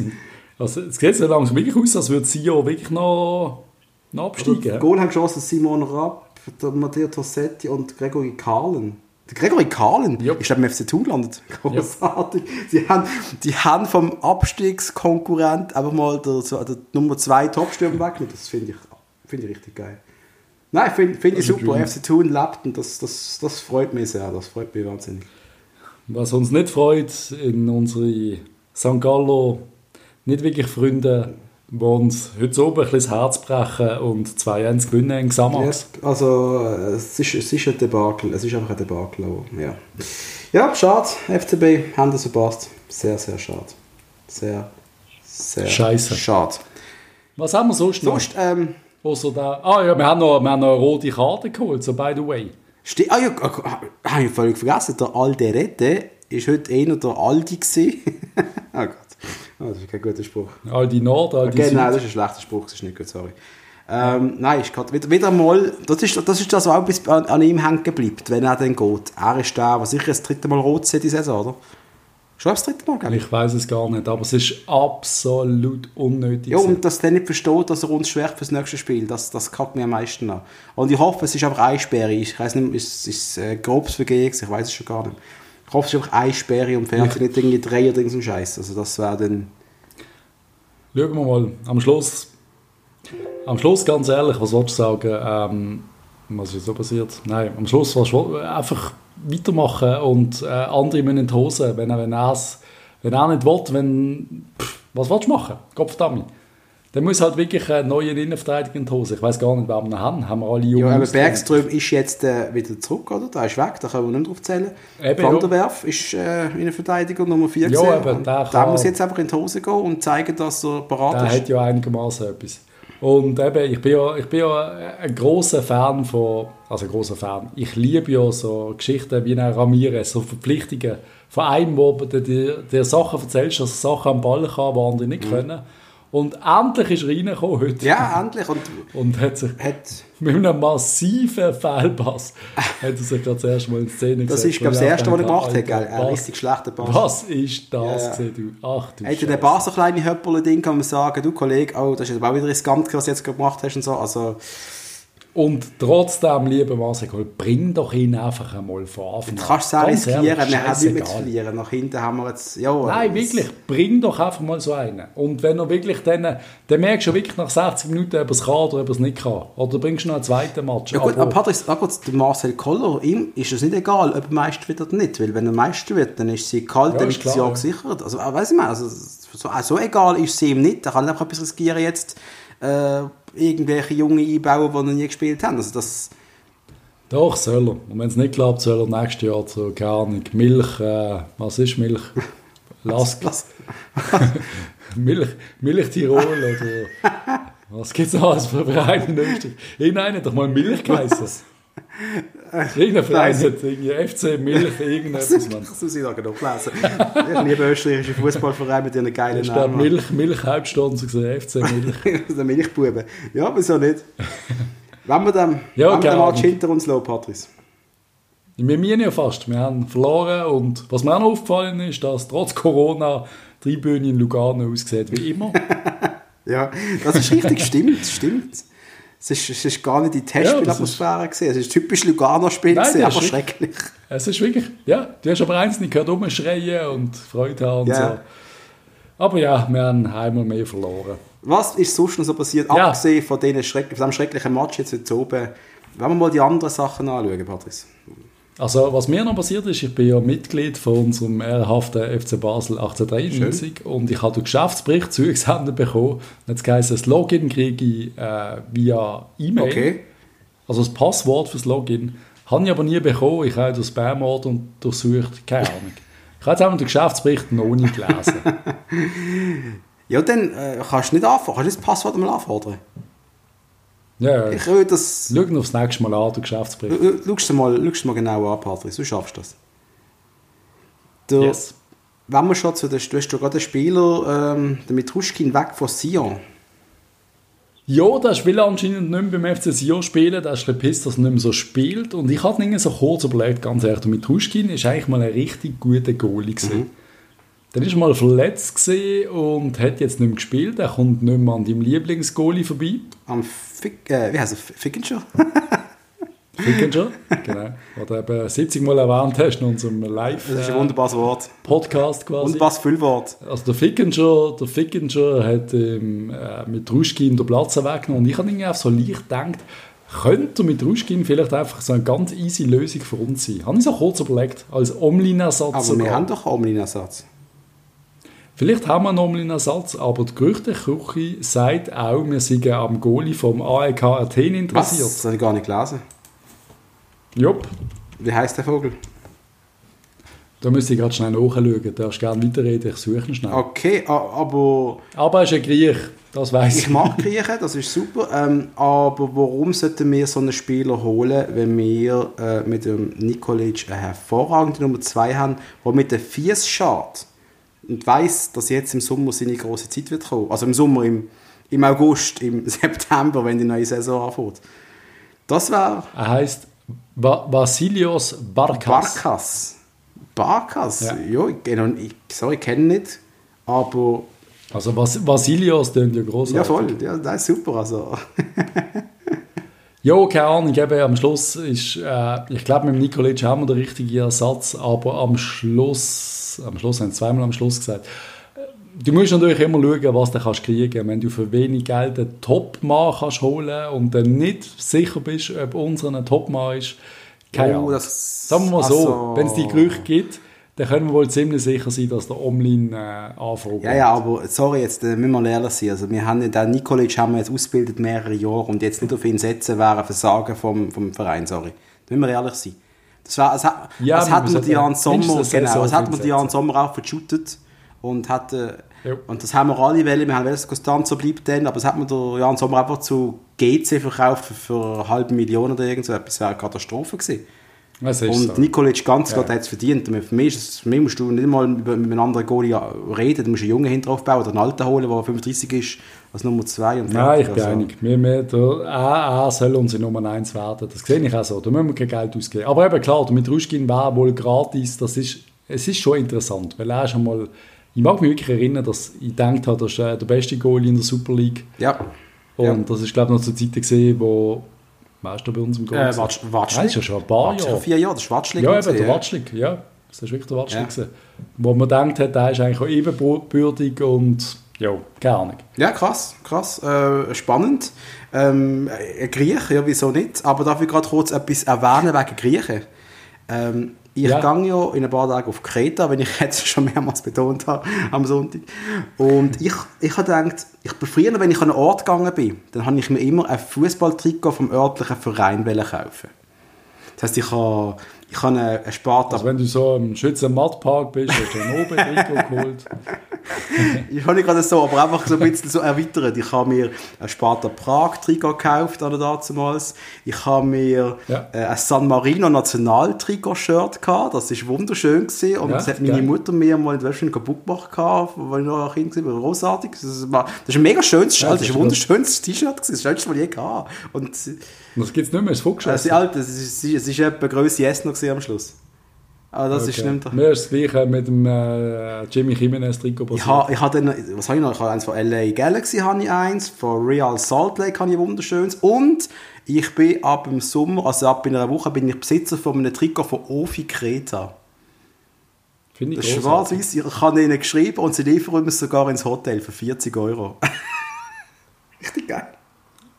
Also, es sieht so langsam wirklich aus, als würde Sio wirklich noch, noch absteigen. Das Goal haben geschossen Simon Rapp, der Matteo Tossetti und Gregory Kahlen. Der Gregory Kahlen Jupp. ist beim FC Thun gelandet. Großartig. Sie haben, die haben vom Abstiegskonkurrent einfach mal der, der Nummer 2 Topstürmer weggenommen. Das finde ich, finde ich richtig geil. Nein, finde find ich ist super. grün. FC Thun lebt und das, das, das freut mich sehr. Das freut mich wahnsinnig. Was uns nicht freut, in unsere St. Gallo nicht wirklich Freunde, die uns heute oben ein bisschen das Herz brechen und 2-1 gewinnen in Xamax. Ja, also, äh, es ist, es ist ein Debakel. Es ist einfach ein Debakel. Ja, ja schade. FCB haben das verpasst. Sehr, sehr schade. Sehr, sehr Scheisse. schade. Was haben wir sonst noch? Sonst, ähm, da, ah ja, wir haben, noch, wir haben noch eine rote Karte geholt, so by the way. ste- ah ja, habe ich völlig vergessen. Der Alderete ist heute einer der Aldi gewesen. oh Gott. Oh, das ist kein guter Spruch. All die Nord, all die Okay, Süd. nein, das ist ein schlechter Spruch, das ist nicht gut, sorry. Ähm, nein, ist grad wieder, wieder mal, das ist, das ist das, was auch bis an, an ihm hängen bleibt, wenn er dann geht. Er ist der, was sicher das dritte Mal rot sieht die Saison, oder? Schon das dritte Mal, glaube ich. Weiß es gar nicht, aber es ist absolut unnötig. Ja, und dass der nicht versteht, dass er uns schwächt fürs nächste Spiel, das, das kackt mir am meisten an. Und ich hoffe, es ist einfach eine Sperre. Ich weiß nicht, ist es äh, grobes Vergehen, ich weiß es schon gar nicht. Ich hoffe, es ist einfach eine Sperre und fertig, nicht irgendwie drei oder irgendein Scheiß. Also das wäre dann... Schauen wir mal, am Schluss, am Schluss ganz ehrlich, was wolltest du sagen, ähm, was ist so passiert? Nein, am Schluss willst du einfach weitermachen und äh, andere müssen in die Hose, wenn er, wenn wenn er nicht will, wenn, pff, was willst du machen? Kopfdammi. Dann muss halt wirklich ein neuer Innenverteidiger in die Hose. Ich weiß gar nicht, wer wir noch haben. Haben wir alle jungen Ja, aber? Bergström ist jetzt äh, wieder zurück, oder? Der ist weg, da können wir nicht drauf zählen. Eben, Van der Werf ist äh, Innenverteidiger Nummer 4 Ja, gewesen. eben, der der muss jetzt einfach in die Hose gehen und zeigen, dass er parat Der ist. hat ja einigermaßen etwas. Und eben, ich bin ja, ich bin ja ein großer Fan von, also ein großer Fan, ich liebe ja so Geschichten wie ein Ramirez, so Verpflichtungen von einem, wo du dir, dir Sachen erzählst, dass er Sachen am Ball kann, die andere nicht können. Und endlich ist er reingekommen heute. Ja, endlich. Und Und hat sich hat, mit einem massiven Fehlpass hat er sich gerade das erste Mal in Szene das gesetzt, ist, glaube ich, das erste, was er gemacht hat. Gell? Ein richtig schlechter Pass. was ist das Ja, gewesen, du? Ach du Hätte der. Bar so kleine Höpperle-Ding, kann man sagen, du Kollege, oh, das ist aber auch wieder riskant, was du jetzt gemacht hast und so. Also, Und trotzdem, lieber Marcel, bring doch ihn einfach einmal Anfang du kannst es auch riskieren, ehrlich, wir haben nicht mehr zu verlieren. Nach hinten haben wir jetzt, ja... Nein, wirklich, bring doch einfach mal so einen. Und wenn er wirklich dann, dann merkst du wirklich nach 60 Minuten, ob er es kann oder ob er es nicht kann. Oder bringst du noch einen zweiten Match. Ja gut, aber aber, Patrick, gut, der Marcel Koller, ihm ist es nicht egal, ob er Meister wird oder nicht, weil wenn er Meister wird, dann ist sie kalt, Ja, dann ist das Jahr ja. gesichert. Also, äh, weiss ich mal, also, so, äh, so egal ist es ihm nicht, er kann einfach etwas riskieren jetzt, äh, irgendwelche Junge einbauen, die noch nie gespielt haben. Also das, doch, soll er. Und wenn es nicht klappt, soll er nächstes Jahr so, keine Ahnung, Milch, äh, was ist Milch? Lass, das, Milch, Milch Tirol oder was gibt es noch alles für Vereine in Österreich? Irgendeiner hat doch mal Milch geheißen. Irgendein Verein hat irgendwie FC Milch, irgendetwas. Das muss ich noch genug lesen. ich liebe österreichische Fußballvereine mit ihren geilen der Namen. Milch, Milch so gesehen, FC Milch. der Milchbuben. Ja, wieso nicht? Wenn wir dann, Ja, den Match hinter uns lassen, Patrice. Wir meinen ja fast, wir haben verloren und was mir auch noch aufgefallen ist, dass trotz Corona die Tribüne in Lugano aussieht wie immer. Ja, das ist richtig, stimmt, stimmt. Es ist, es ist gar nicht die Testspielatmosphäre gesehen. Es ist typisch Lugano-Spiel, Nein, gewesen, aber schrecklich. Es ist wirklich, ja, du hast aber eins nicht gehört, rumschreien und Freude haben und Ja. so. Aber ja, wir haben einmal mehr verloren. Was ist sonst noch so passiert, Ja. abgesehen von, denen Schreck von diesem schrecklichen Match jetzt heute oben? Wenn wir mal die anderen Sachen anschauen, Patrice. Also, was mir noch passiert ist, ich bin ja Mitglied von unserem ehrhaften FC Basel 1893 und ich habe den Geschäftsbericht zugesendet bekommen. Jetzt heisst das Login kriege ich äh, via E-Mail. Okay. Also das Passwort fürs Login. Habe ich aber nie bekommen. Ich habe den Spam-Ort untersucht. Keine Ahnung. Ich habe jetzt einfach den Geschäftsbericht noch nicht gelesen. Ja, dann äh, kannst du nicht anfordern. Kannst du das Passwort mal anfordern? Ja, Ich will das... schau ihn aufs nächste Mal an, der Geschäftsbericht. Schau dir mal, mal genau an, Patrick. Du schaffst das. Der, Yes. Wenn wir schon zu den... Du hast ja gerade den Spieler, ähm, der Mitruschkin, weg von Sion. Ja, der will anscheinend nicht mehr beim FC Sion spielen. Der ist ein bisschen pisst, dass er nicht mehr so spielt. Und ich habe irgendwie so kurz überlegt, ganz ehrlich, der Mitruschkin ist eigentlich mal ein richtig guter Goalie gewesen. Dann ist er mal verletzt und hat jetzt nicht mehr gespielt. Er kommt nicht mehr an deinem Lieblingsgoalie vorbei. Am Fick... Äh, wie heißt er? Fickinger? Fickinger, genau. Oder eben 70 Mal erwähnt hast in unserem Das ist ein wunderbares Wort. quasi. Wunderbares Füllwort. Also der Fickinger, der Fickinger hat ähm, äh, mit Ruschkin den Platz weggenommen und ich habe irgendwie auch so leicht gedacht, könnte mit Ruschkin vielleicht einfach so eine ganz easy Lösung für uns sein. Habe ich so kurz überlegt, als Omlin-Ersatz. Aber wir sogar. haben doch auch einen Ersatz. Vielleicht haben wir einen Omlin-Ersatz, aber die Gerüchteküche sagt auch, wir sind am Goalie vom AEK Athen Was? interessiert. Das habe ich gar nicht gelesen. Jupp, Wie heißt der Vogel? da müsste ich gerade schnell nachschauen. Du darfst gerne weiterreden, ich suche ihn schnell. Okay, aber Aber er ist ein Griech, das weiß ich ich. mag Griechen, das ist super. Ähm, aber warum sollten wir so einen Spieler holen, wenn wir äh, mit dem Nikolic eine hervorragende Nummer 2 haben, der mit den Fies schaut und weiß, dass jetzt im Sommer seine große Zeit wird kommen. Also im Sommer, im, im August, im September, wenn die neue Saison anfängt. Das wäre Er heißt Va Vasilios Barkas. Barkas. Barkas? Ja. Ja, ich, sorry, ich kenne nicht, aber Also Vas Vasilios klingt ja großartig. ja voll, ja, das ist super. Also. Ja, keine Ahnung, eben, am Schluss ist, äh, ich glaube, mit dem Nikolic haben wir den richtigen Ersatz, aber am Schluss, am Schluss haben sie zweimal am Schluss gesagt, du musst natürlich immer schauen, was du kannst kriegen Wenn du für wenig Geld einen Top-Mann kannst holen und dann nicht sicher bist, ob unser ein Top-Mann ist, keine Oh, Ahnung. das- Sagen wir mal so, also- wenn es die Gerüchte gibt, dann können wir wohl ziemlich sicher sein, dass der Omlin äh, anfragt. Ja, ja, aber sorry, jetzt äh, müssen wir ehrlich sein. Also wir haben den Nikolic haben wir jetzt ausgebildet mehrere Jahre und jetzt nicht auf ihn setzen wäre ein Versagen vom, vom Verein, sorry. Da müssen wir ehrlich sein. Das war, es hat, Ja, es hat müssen Jan Sommer, genau, es hat ihn Jan setzen. Sommer auch verschüttet und hat, äh, Ja. und das haben wir alle wollen, wir haben wollen, dass Costanzo bleibt dann, aber es hat mir der Jan Sommer einfach zu GC verkauft für, für eine halbe Million oder irgend so etwas, das wäre eine Katastrophe gewesen. Und so. Nikolic ganz Ja. der hat es verdient. Und Für mich, es, für mich musst du nicht mal über, mit einem anderen Goalie reden, du musst einen Jungen hinten aufbauen oder einen Alten holen, der 35 ist, als Nummer 2 und Nein, ich fertig. bin Also, einig. Wir, wir, der AA soll unsere Nummer 1 werden. Das sehe ich auch so. Da müssen wir kein Geld ausgeben. Aber eben klar, mit Ruschkin war wohl gratis. Das ist, es ist schon interessant, weil er schon mal... Ich mag mich wirklich erinnern, dass ich gedacht habe, das ist äh, der beste Goalie in der Super League. Ja. Und Ja. das ist, glaube ich, noch zu Zeiten gesehen, wo... Du, bei uns im Goal? Äh? Watsch, Watschlik. Nein, das ist ja schon ein paar Jahre. vier Jahre, der Schwarzschläger. Ja, eben, der Watschlik, ja. Das ist wirklich der Watschlik. Ja. Wo man gedacht hat, der ist eigentlich auch ebenbürtig und... Ja, keine Ahnung. Ja, krass, krass, äh, spannend. Ähm, ein Griech, ja, wieso nicht? Aber darf ich gerade kurz etwas erwähnen wegen Griechen? Ähm, ich Ja. gehe ja in ein paar Tagen auf Kreta, wenn ich jetzt schon mehrmals betont habe, am Sonntag. Und ich, ich habe gedacht, ich bin früher, wenn ich an einen Ort gegangen bin, dann habe ich mir immer ein Fußballtrikot vom örtlichen Verein kaufen. Das heisst, ich habe, ich habe einen einen Sparta Also wenn du so im Schützenmattpark bist, hast du ein Obertrikot geholt. Ich habe nicht gerade so, aber einfach so ein bisschen so erweitert. Ich habe mir ein Sparta Prag Trikot gekauft, oder damals. Ich habe mir Ja. äh, ein San Marino National Trikot Shirt gehabt. Das ist wunderschön gewesen. Und Ja, das hat meine geil. Mutter mir mal in Wäsche kaputt gemacht gehabt, als ich noch ein Kind war. Großartig. Das ist, war- das ist ein mega schönes, Ja, das das ist ist ein wunderschönes T-Shirt gewesen. Das schönste, was ich je gehabt. Und Das gibt es nicht mehr, das Fuchsschätzchen. also, Alter, es ist, es ist etwa Größe S noch am Schluss. Aber das ist Okay. nicht mehr... Mir ist das gleiche mit dem äh, Jimmy Jimenez Trikot Ich passiert. habe ich ha dann, was habe ich noch? Ich habe eins von LA Galaxy, habe ich eins, von Real Salt Lake habe ich wunderschönes und ich bin ab dem Sommer, also ab in einer Woche, bin ich Besitzer von einem Trikot von Ofi Kreta. Finde Das ich ist großartig. schwarz-weiß, ich habe ihnen geschrieben und sie liefern es sogar ins Hotel für 40 Euro. Richtig geil.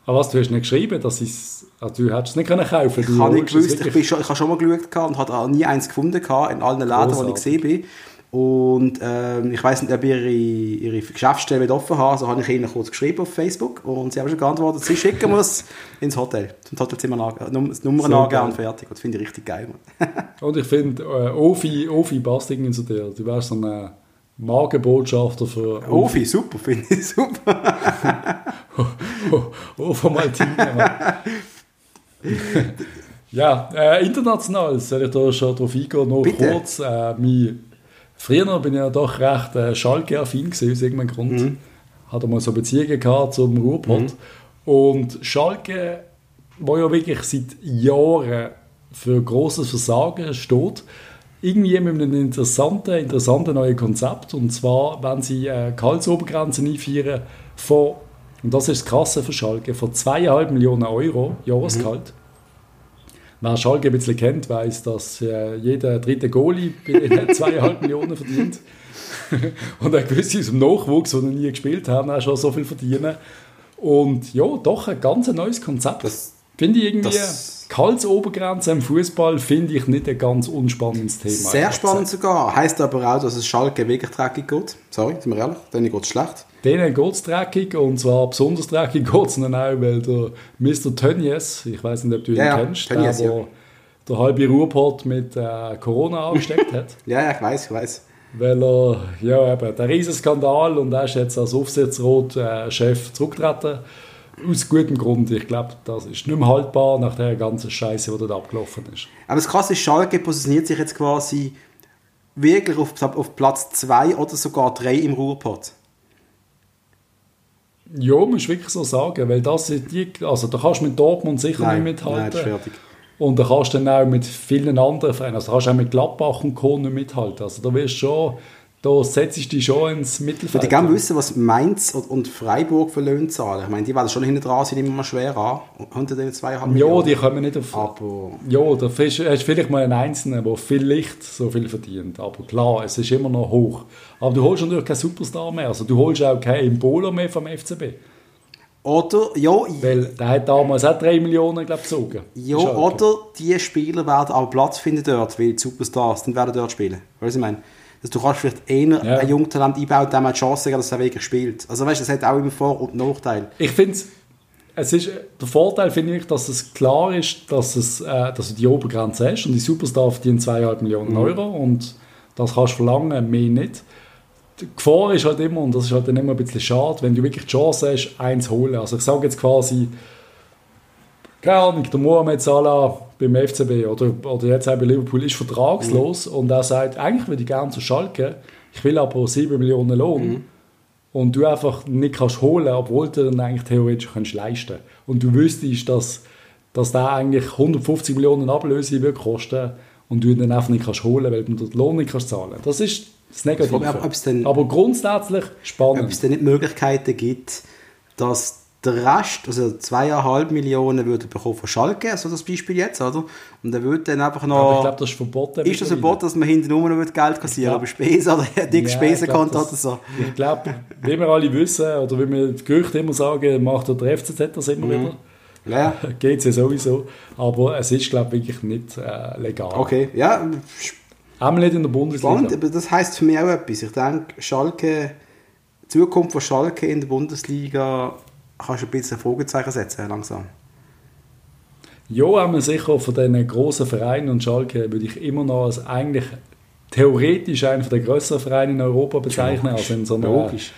Aber was, du hast nicht geschrieben, dass ich's- also du hättest es nicht können kaufen Ich du habe nicht gewusst, ich, bin schon, ich habe schon mal geschaut und habe nie eins gefunden gehabt in allen Läden, wo ich gesehen bin. Und ähm, ich weiß nicht, ob ihre, ihre Geschäftsstelle offen haben, so habe ich ihnen kurz geschrieben auf Facebook und sie haben schon geantwortet, sie schicken muss ins Hotel, zum Hotelzimmer nach, Num das Nummer angeben und fertig. Das finde ich richtig geil. Und ich finde, äh, Ofi, Ofi passt irgendwie zu dir. Du wärst so ein, Magenbotschafter für Ofi, super, finde ich super. Ovo Maltine. ja, äh, international soll ich da schon drauf eingehen, noch Bitte. kurz. Äh, mein, früher bin ich ja doch recht äh, Schalke-affin aus irgendeinem Grund. Mhm. Hatte mal so Beziehungen gehabt zum Ruhrpott. Und Schalke, wo ja wirklich seit Jahren für grosses Versagen steht, irgendwie mit einem interessanten, interessanten neuen Konzept. Und zwar, wenn sie äh, Gehaltsobergrenzen einführen von, und das ist das Krasse für Schalke, von 2,5 Millionen Euro Jahresgehalt. Wer Schalke ein bisschen kennt, weiß, dass äh, jeder dritte Goalie bei denen 2,5 Millionen verdient. und auch gewisse aus dem Nachwuchs, die noch nie gespielt haben, auch schon so viel verdienen. Und ja, doch ein ganz neues Konzept. Das- finde ich irgendwie, das- Gehaltsobergrenze im Fußball finde ich nicht ein ganz unspannendes Thema. Sehr spannend sogar. Heißt aber auch, dass es Schalke wirklich dreckig geht. Sorry, sind wir ehrlich, denen geht es schlecht. Denen geht es dreckig und zwar besonders dreckig geht es ihnen auch, weil der Mr. Tönnies, ich weiß nicht, ob du ihn Ja, kennst, Tönnies, der, ja. der halbe Ruhrpott mit äh, Corona angesteckt hat. Ja, ja, ich weiß, ich weiß. Weil er, ja eben, der Riesenskandal und er ist jetzt als Aufsichtsrat-Chef zurückgetreten. Aus gutem Grund. Ich glaube, das ist nicht mehr haltbar nach der ganzen Scheiße, die dort abgelaufen ist. Aber das Krasse ist, Schalke positioniert sich jetzt quasi wirklich auf, auf Platz 2 oder sogar 3 im Ruhrpott. Ja, muss wirklich so sagen, weil das sind die, also da kannst du mit Dortmund sicher nicht mithalten. nein, fertig. Und da kannst du dann auch mit vielen anderen Vereinen, also da kannst du auch mit Gladbach und Co. nicht mithalten. Also da wirst du schon, da setzt du dich schon ins Mittelfeld. Würde ich gerne wissen, was Mainz und- Freiburg für Löhne zahlen. Ich meine, die werden schon hinten dran, sind immer mal schwer an. Unter den 2,5 Ja, Millionen. die kommen nicht auf... Aber Ja, da hast du vielleicht mal einen Einzelnen, der vielleicht so viel verdient. Aber klar, es ist immer noch hoch. Aber du holst natürlich keinen Superstar mehr. Also du holst auch keinen Embolo mehr vom FCB. Oder, ja, Weil der hat damals auch 3 Millionen, glaube ich, gezogen. ja Schalke. oder die Spieler werden auch Platz finden dort, weil die Superstars dann werden dort spielen. Weißt du, was ich meine? Dass du kannst vielleicht eher Ja. ein Jungtalent einbauen, dem die Chance geben, dass er wirklich spielt. Also weißt du, das hat auch immer Vor- und Nachteil. Ich finde es ist, der Vorteil finde ich, dass es klar ist, dass, es, äh, dass du die Obergrenze hast und die Superstar verdienen 2,5 Millionen Mhm. Euro und das kannst du verlangen, mehr nicht. Die Gefahr ist halt immer, und das ist halt dann immer ein bisschen schade, wenn du wirklich die Chance hast, eins holen. Also ich sage jetzt quasi, keine Ahnung, der Mohamed Salah beim FCB oder, oder jetzt auch bei Liverpool ist vertragslos und er sagt, eigentlich würde ich gerne zu Schalke, ich will aber 7 Millionen Lohn und du einfach nicht kannst holen, obwohl du dann eigentlich theoretisch kannst leisten und du wüsstest, dass, dass der eigentlich 150 Millionen Ablöse wird kosten und du ihn dann einfach nicht kannst holen, weil du den Lohn nicht kannst zahlen. Das ist das Negative. frage ob es denn- Aber grundsätzlich Ob spannend. es denn nicht Möglichkeiten gibt, dass der Rest, also 2,5 Millionen würde bekommen von Schalke, also das Beispiel jetzt, oder? Und dann würde dann einfach noch... Aber ich glaube, das ist verboten. ist das ein mittlerweile. Verbot, dass man hinten nur noch Geld kassieren aber Spesen oder dickes Ja, Spesenkonto oder so? Ich glaube, wie wir alle wissen, oder wie wir die Gerüchte immer sagen, macht der FCZ das immer wieder. Ja, Geht es ja sowieso. Aber es ist, glaube ich, wirklich nicht äh, legal. okay. Ja, Einmal nicht in der Bundesliga. spannend, aber das heisst für mich auch etwas. Ich denke, Schalke, die Zukunft von Schalke in der Bundesliga kannst du ein bisschen ein Fragezeichen setzen, langsam. Ja, haben wir sicher von diesen grossen Vereinen und Schalke würde ich immer noch als eigentlich theoretisch einen der grösseren Vereine in Europa bezeichnen. Logisch. Also in so einer, Logisch.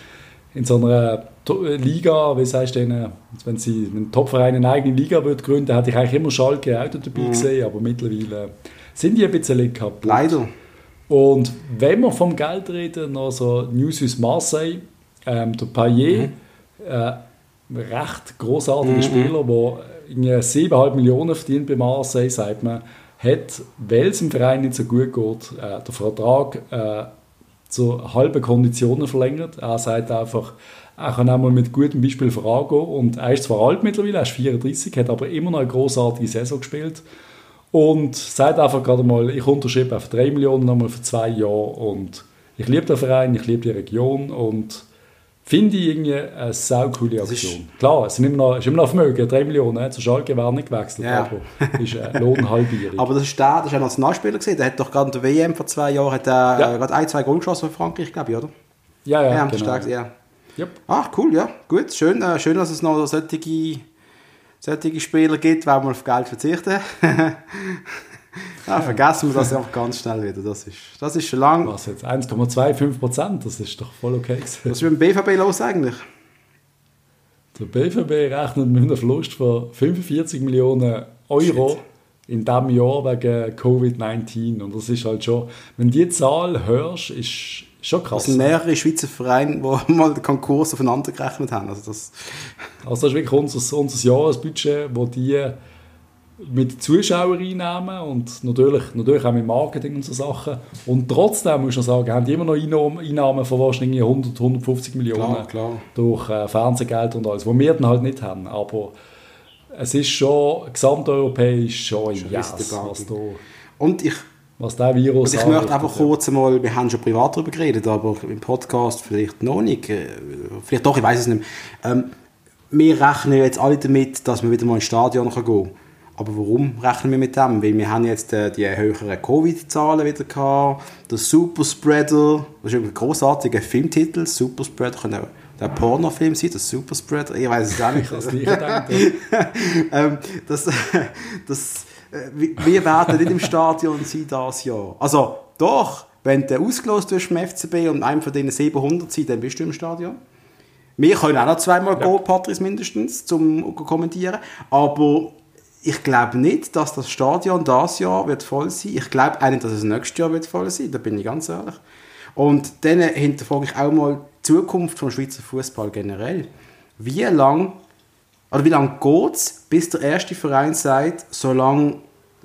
in so einer äh, Liga, wie sagst du denen, wenn sie wenn ein Topverein eine eigene Liga würde gründen, hätte ich eigentlich immer Schalke auch dabei Mhm. gesehen, aber mittlerweile sind die ein bisschen kaputt. Leider. Und wenn wir vom Geld reden, noch so News aus Marseille, ähm, der Payet, äh, recht großartiger Spieler, der irgendwie 7,5 Millionen verdient bei Marseille, sagt man, hat, weil es im Verein nicht so gut geht, äh, den Vertrag äh, zu halben Konditionen verlängert. Er sagt einfach, er kann auch mal mit gutem Beispiel vorangehen. Und er ist zwar alt mittlerweile, er ist 34, hat aber immer noch eine großartige Saison gespielt. Und sagt einfach gerade mal, ich unterschreibe auf 3 Millionen nochmal für zwei Jahre. Und ich liebe den Verein, ich liebe die Region. Und finde ich irgendwie eine coole ist- Aktion. Klar, es sind immer noch, ist immer noch Vermögen, 3 Millionen, äh, zu Schalke wäre nicht gewechselt, Ja. aber ist eine Lohnhalbierung. Aber das ist der, das ist ein Nationalspieler gesehen. Der hat doch gerade in der WM vor zwei Jahren hat er, Ja. äh, gerade ein, zwei Goal geschossen für Frankreich, glaube ich, oder? ja, ja, Ja, genau. stark, ja. Yep. Ach, cool, ja. Gut, schön, äh, schön dass es noch solche, solche Spieler gibt, weil man auf Geld verzichten. Ja, vergessen wir das einfach ganz schnell wieder. Das ist, das ist schon lang. Was jetzt? 1,25 Prozent? Das ist doch voll okay gewesen. Was ist mit dem BVB los eigentlich? Der BVB rechnet mit einem Verlust von 45 Millionen Euro Shit. in diesem Jahr wegen Covid-19. Und das ist halt schon, wenn du die Zahl hörst, ist schon Das krass. sind mehrere Schweizer Vereine, die mal den Konkurs aufeinander gerechnet haben. Also das, Also das ist wirklich unser, unser Jahresbudget, wo die mit Zuschauereinnahmen und natürlich, natürlich auch mit Marketing und so Sachen. Und trotzdem muss man sagen, haben die immer noch Einnahmen von wahrscheinlich 100, 150 Millionen klar, klar. durch äh, Fernsehgeld und alles, wo wir dann halt nicht haben. Aber es ist schon gesamteuropäisch schon ein Yes, was, da, Und ich, was der Virus und ich möchte einfach ja. kurz einmal, wir haben schon privat darüber geredet, aber im Podcast vielleicht noch nicht. äh, Vielleicht doch, ich weiß es nicht. Ähm, wir rechnen jetzt alle damit, dass man wieder mal ins Stadion gehen kann. Aber warum rechnen wir mit dem? Weil wir haben jetzt äh, die höheren Covid-Zahlen wieder gehabt. Der Superspreader, das ist ein großartiger Filmtitel. Superspreader könnte auch der Pornofilm sein, der Superspreader. Ich weiß es auch nicht. Das Gleiche gedacht, ähm, das, das, äh, wir werden nicht im Stadion sein dieses Jahr. Also doch, wenn du ausgelost wirst vom FCB und einem von denen 700 sind, dann bist du im Stadion. Wir können auch noch zweimal Ja. gehen, Patrice mindestens, zum kommentieren. Aber ich glaube nicht, dass das Stadion dieses Jahr wird voll sein. Ich glaube auch nicht, dass es nächstes Jahr wird voll sein. Da bin ich ganz ehrlich. Und dann hinterfrage ich auch mal die Zukunft vom Schweizer Fußball generell. Wie lang oder wie lange geht es, bis der erste Verein sagt, solange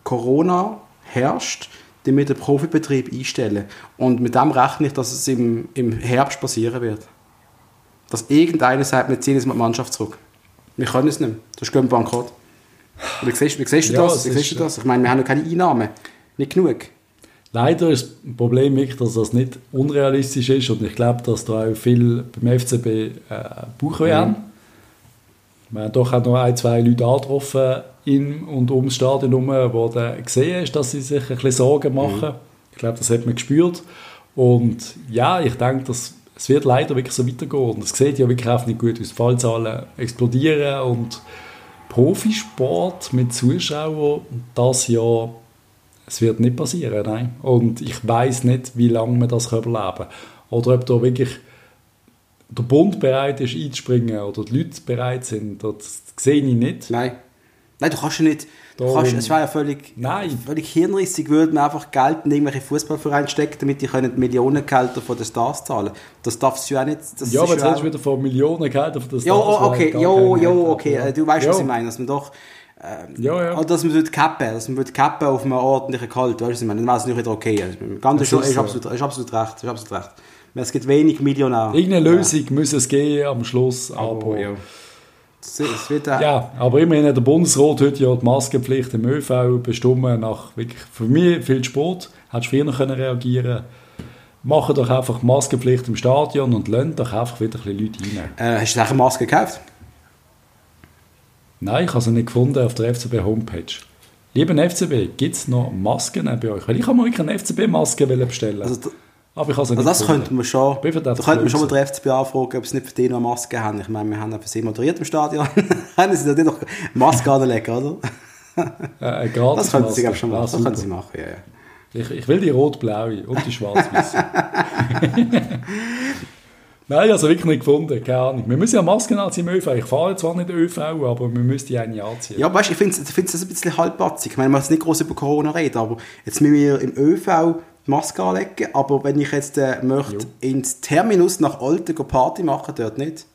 Corona herrscht, den wir den Profibetrieb einstellen? Und mit dem rechne ich, dass es im, im Herbst passieren wird. Dass irgendeiner sagt, wir ziehen jetzt mal die Mannschaft zurück. Wir können es nicht. Das ist bankrott. Wie siehst, wie siehst du Ja, das? Wie siehst du das? Ich meine, wir haben noch keine Einnahmen. Nicht genug. Leider ist das Problem wirklich, dass das nicht unrealistisch ist und ich glaube, dass da auch viel beim FCB äh, Bauchweh Mhm. haben. Wir haben doch auch noch ein, zwei Leute angetroffen in und um das Stadion herum, wo dann gesehen ist, dass sie sich ein bisschen Sorgen machen. Ich glaube, das hat man gespürt. Und ja, ich denke, dass es wird leider wirklich so weitergehen. Und es sieht ja wirklich auch nicht gut aus. Fallzahlen explodieren und Profisport mit Zuschauern, das Jahr es wird nicht passieren, nein. Und ich weiß nicht, wie lange wir das überleben können. Oder ob da wirklich der Bund bereit ist einzuspringen oder die Leute bereit sind, das sehe ich nicht. Nein. Nein, du kannst ja nicht. Kannst, es wäre ja völlig, Nein. völlig hirnrissig, würde man einfach Geld in irgendwelche Fußballvereine stecken, damit die können Millionengehälter von den Stars zahlen. Das darfst du ja nicht. Ja, aber jetzt ja redest du wieder von Millionen Geld für das Ja, oh, okay, jo, jo, okay. Ja. äh, Du weißt, was Ja. ich meine, dass man doch. Ja, ja. Oder dass man würde kappen, dass man würde kappen auf einem ordentlichen Gehalt, weißt du, ich meine? Dann wäre es nicht wieder okay. Also, Ganz ist, ist ist, so. absolut, ist absolut recht, ist absolut recht. Es gibt wenig Millionäre. Irgendeine Lösung muss es geben am Schluss, Ja, aber... aber ja. Es, es wird äh, Ja, aber immerhin hat der Bundesrat heute ja die Maskenpflicht im ÖV bestimmt nach wirklich für mich viel Sport. Hättest früher noch können reagieren Machen doch einfach Maskenpflicht im Stadion und lasst doch einfach wieder ein bisschen Leute rein. äh, hast du eine Maske gekauft? Nein, ich habe sie nicht gefunden auf der FCB-Homepage. Lieber FCB, gibt es noch Masken bei euch? Weil ich habe mir wirklich eine FCB-Maske bestellen. Also, aber ich also nicht das gefunden. könnten wir schon. Da könnten wir schon mal den FCB anfragen, ob sie nicht für die noch eine Maske haben. Ich meine, wir haben ja für sie moderiert im Stadion. haben sie da nicht noch Maske anlegen, oder? Äh, Das könnten sie, glaube ich, schon machen. Das super. können sie machen, ja, ja. Ich, ich will die rot-blaue und die schwarz-weiße. Nein, also wirklich nicht gefunden, keine Ahnung. Wir müssen ja Masken anziehen im ÖV. Ich fahre zwar nicht ÖV, aber wir müssen eine anziehen. Ja, weißt, ich finde es ein bisschen halbpatzig. Ich meine, man muss nicht groß über Corona reden, aber jetzt müssen wir im ÖV die Maske anlegen, aber wenn ich jetzt äh, möchte Jo. ins Terminus nach Olten Party machen, dort nicht.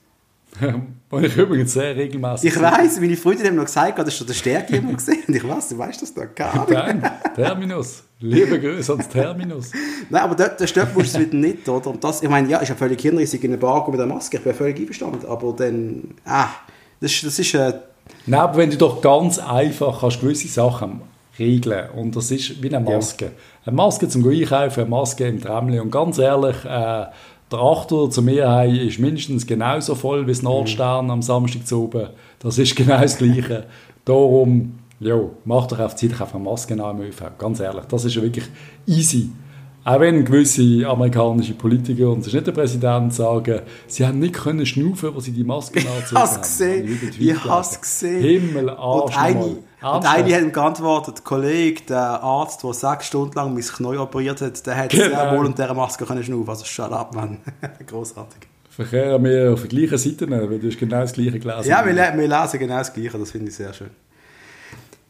Und ich übrigens sehr regelmäßig. Ich weiss, meine Freundin haben noch gesagt, das ist schon der Stärke immer gesehen. Und ich weiß, du weißt das doch gar nicht. Nein, Terminus. Liebe Grüße ans Terminus. Nein, aber dort, dort stört musst du es wieder nicht, oder? Und das, ich meine, ja, ist ja völlig hinrissig in eine Bar mit der Maske, ich bin völlig einverstanden, aber dann, ah, das, ist- das ist, äh, Nein, aber wenn du doch ganz einfach kannst gewisse Sachen regeln und das ist wie eine Maske. Eine Maske zum Einkaufen, eine Maske im Tramli und ganz ehrlich, äh, der Achter zu mir heim ist mindestens genauso voll wie das Nordstern am Samstag zu oben. Das ist genau das Gleiche. Darum, jo, mach doch auf die Zeit einfach eine Maske an im ÖV. Ganz ehrlich, das ist ja wirklich easy. Auch wenn gewisse amerikanische Politiker, und das ist nicht der Präsident, sagen, sie haben nicht können schnaufen, wo sie die Maske angezogen hab's haben. gesehen. Habe wieder Ich Tweet hab's gelesen. gesehen. Himmel, und Arsch eine, nochmal. Und eine hat ihm geantwortet, Kollege, der Arzt, der sechs Stunden lang mein Knie operiert hat, der hat Genau. sehr wohl unter dieser Maske können schnaufen. Also shut up, Mann. Großartig. Verkehren wir auf der gleichen Seite, weil du hast genau das gleiche gelesen. Ja, wir, wir lesen genau das Gleiche, das finde ich sehr schön.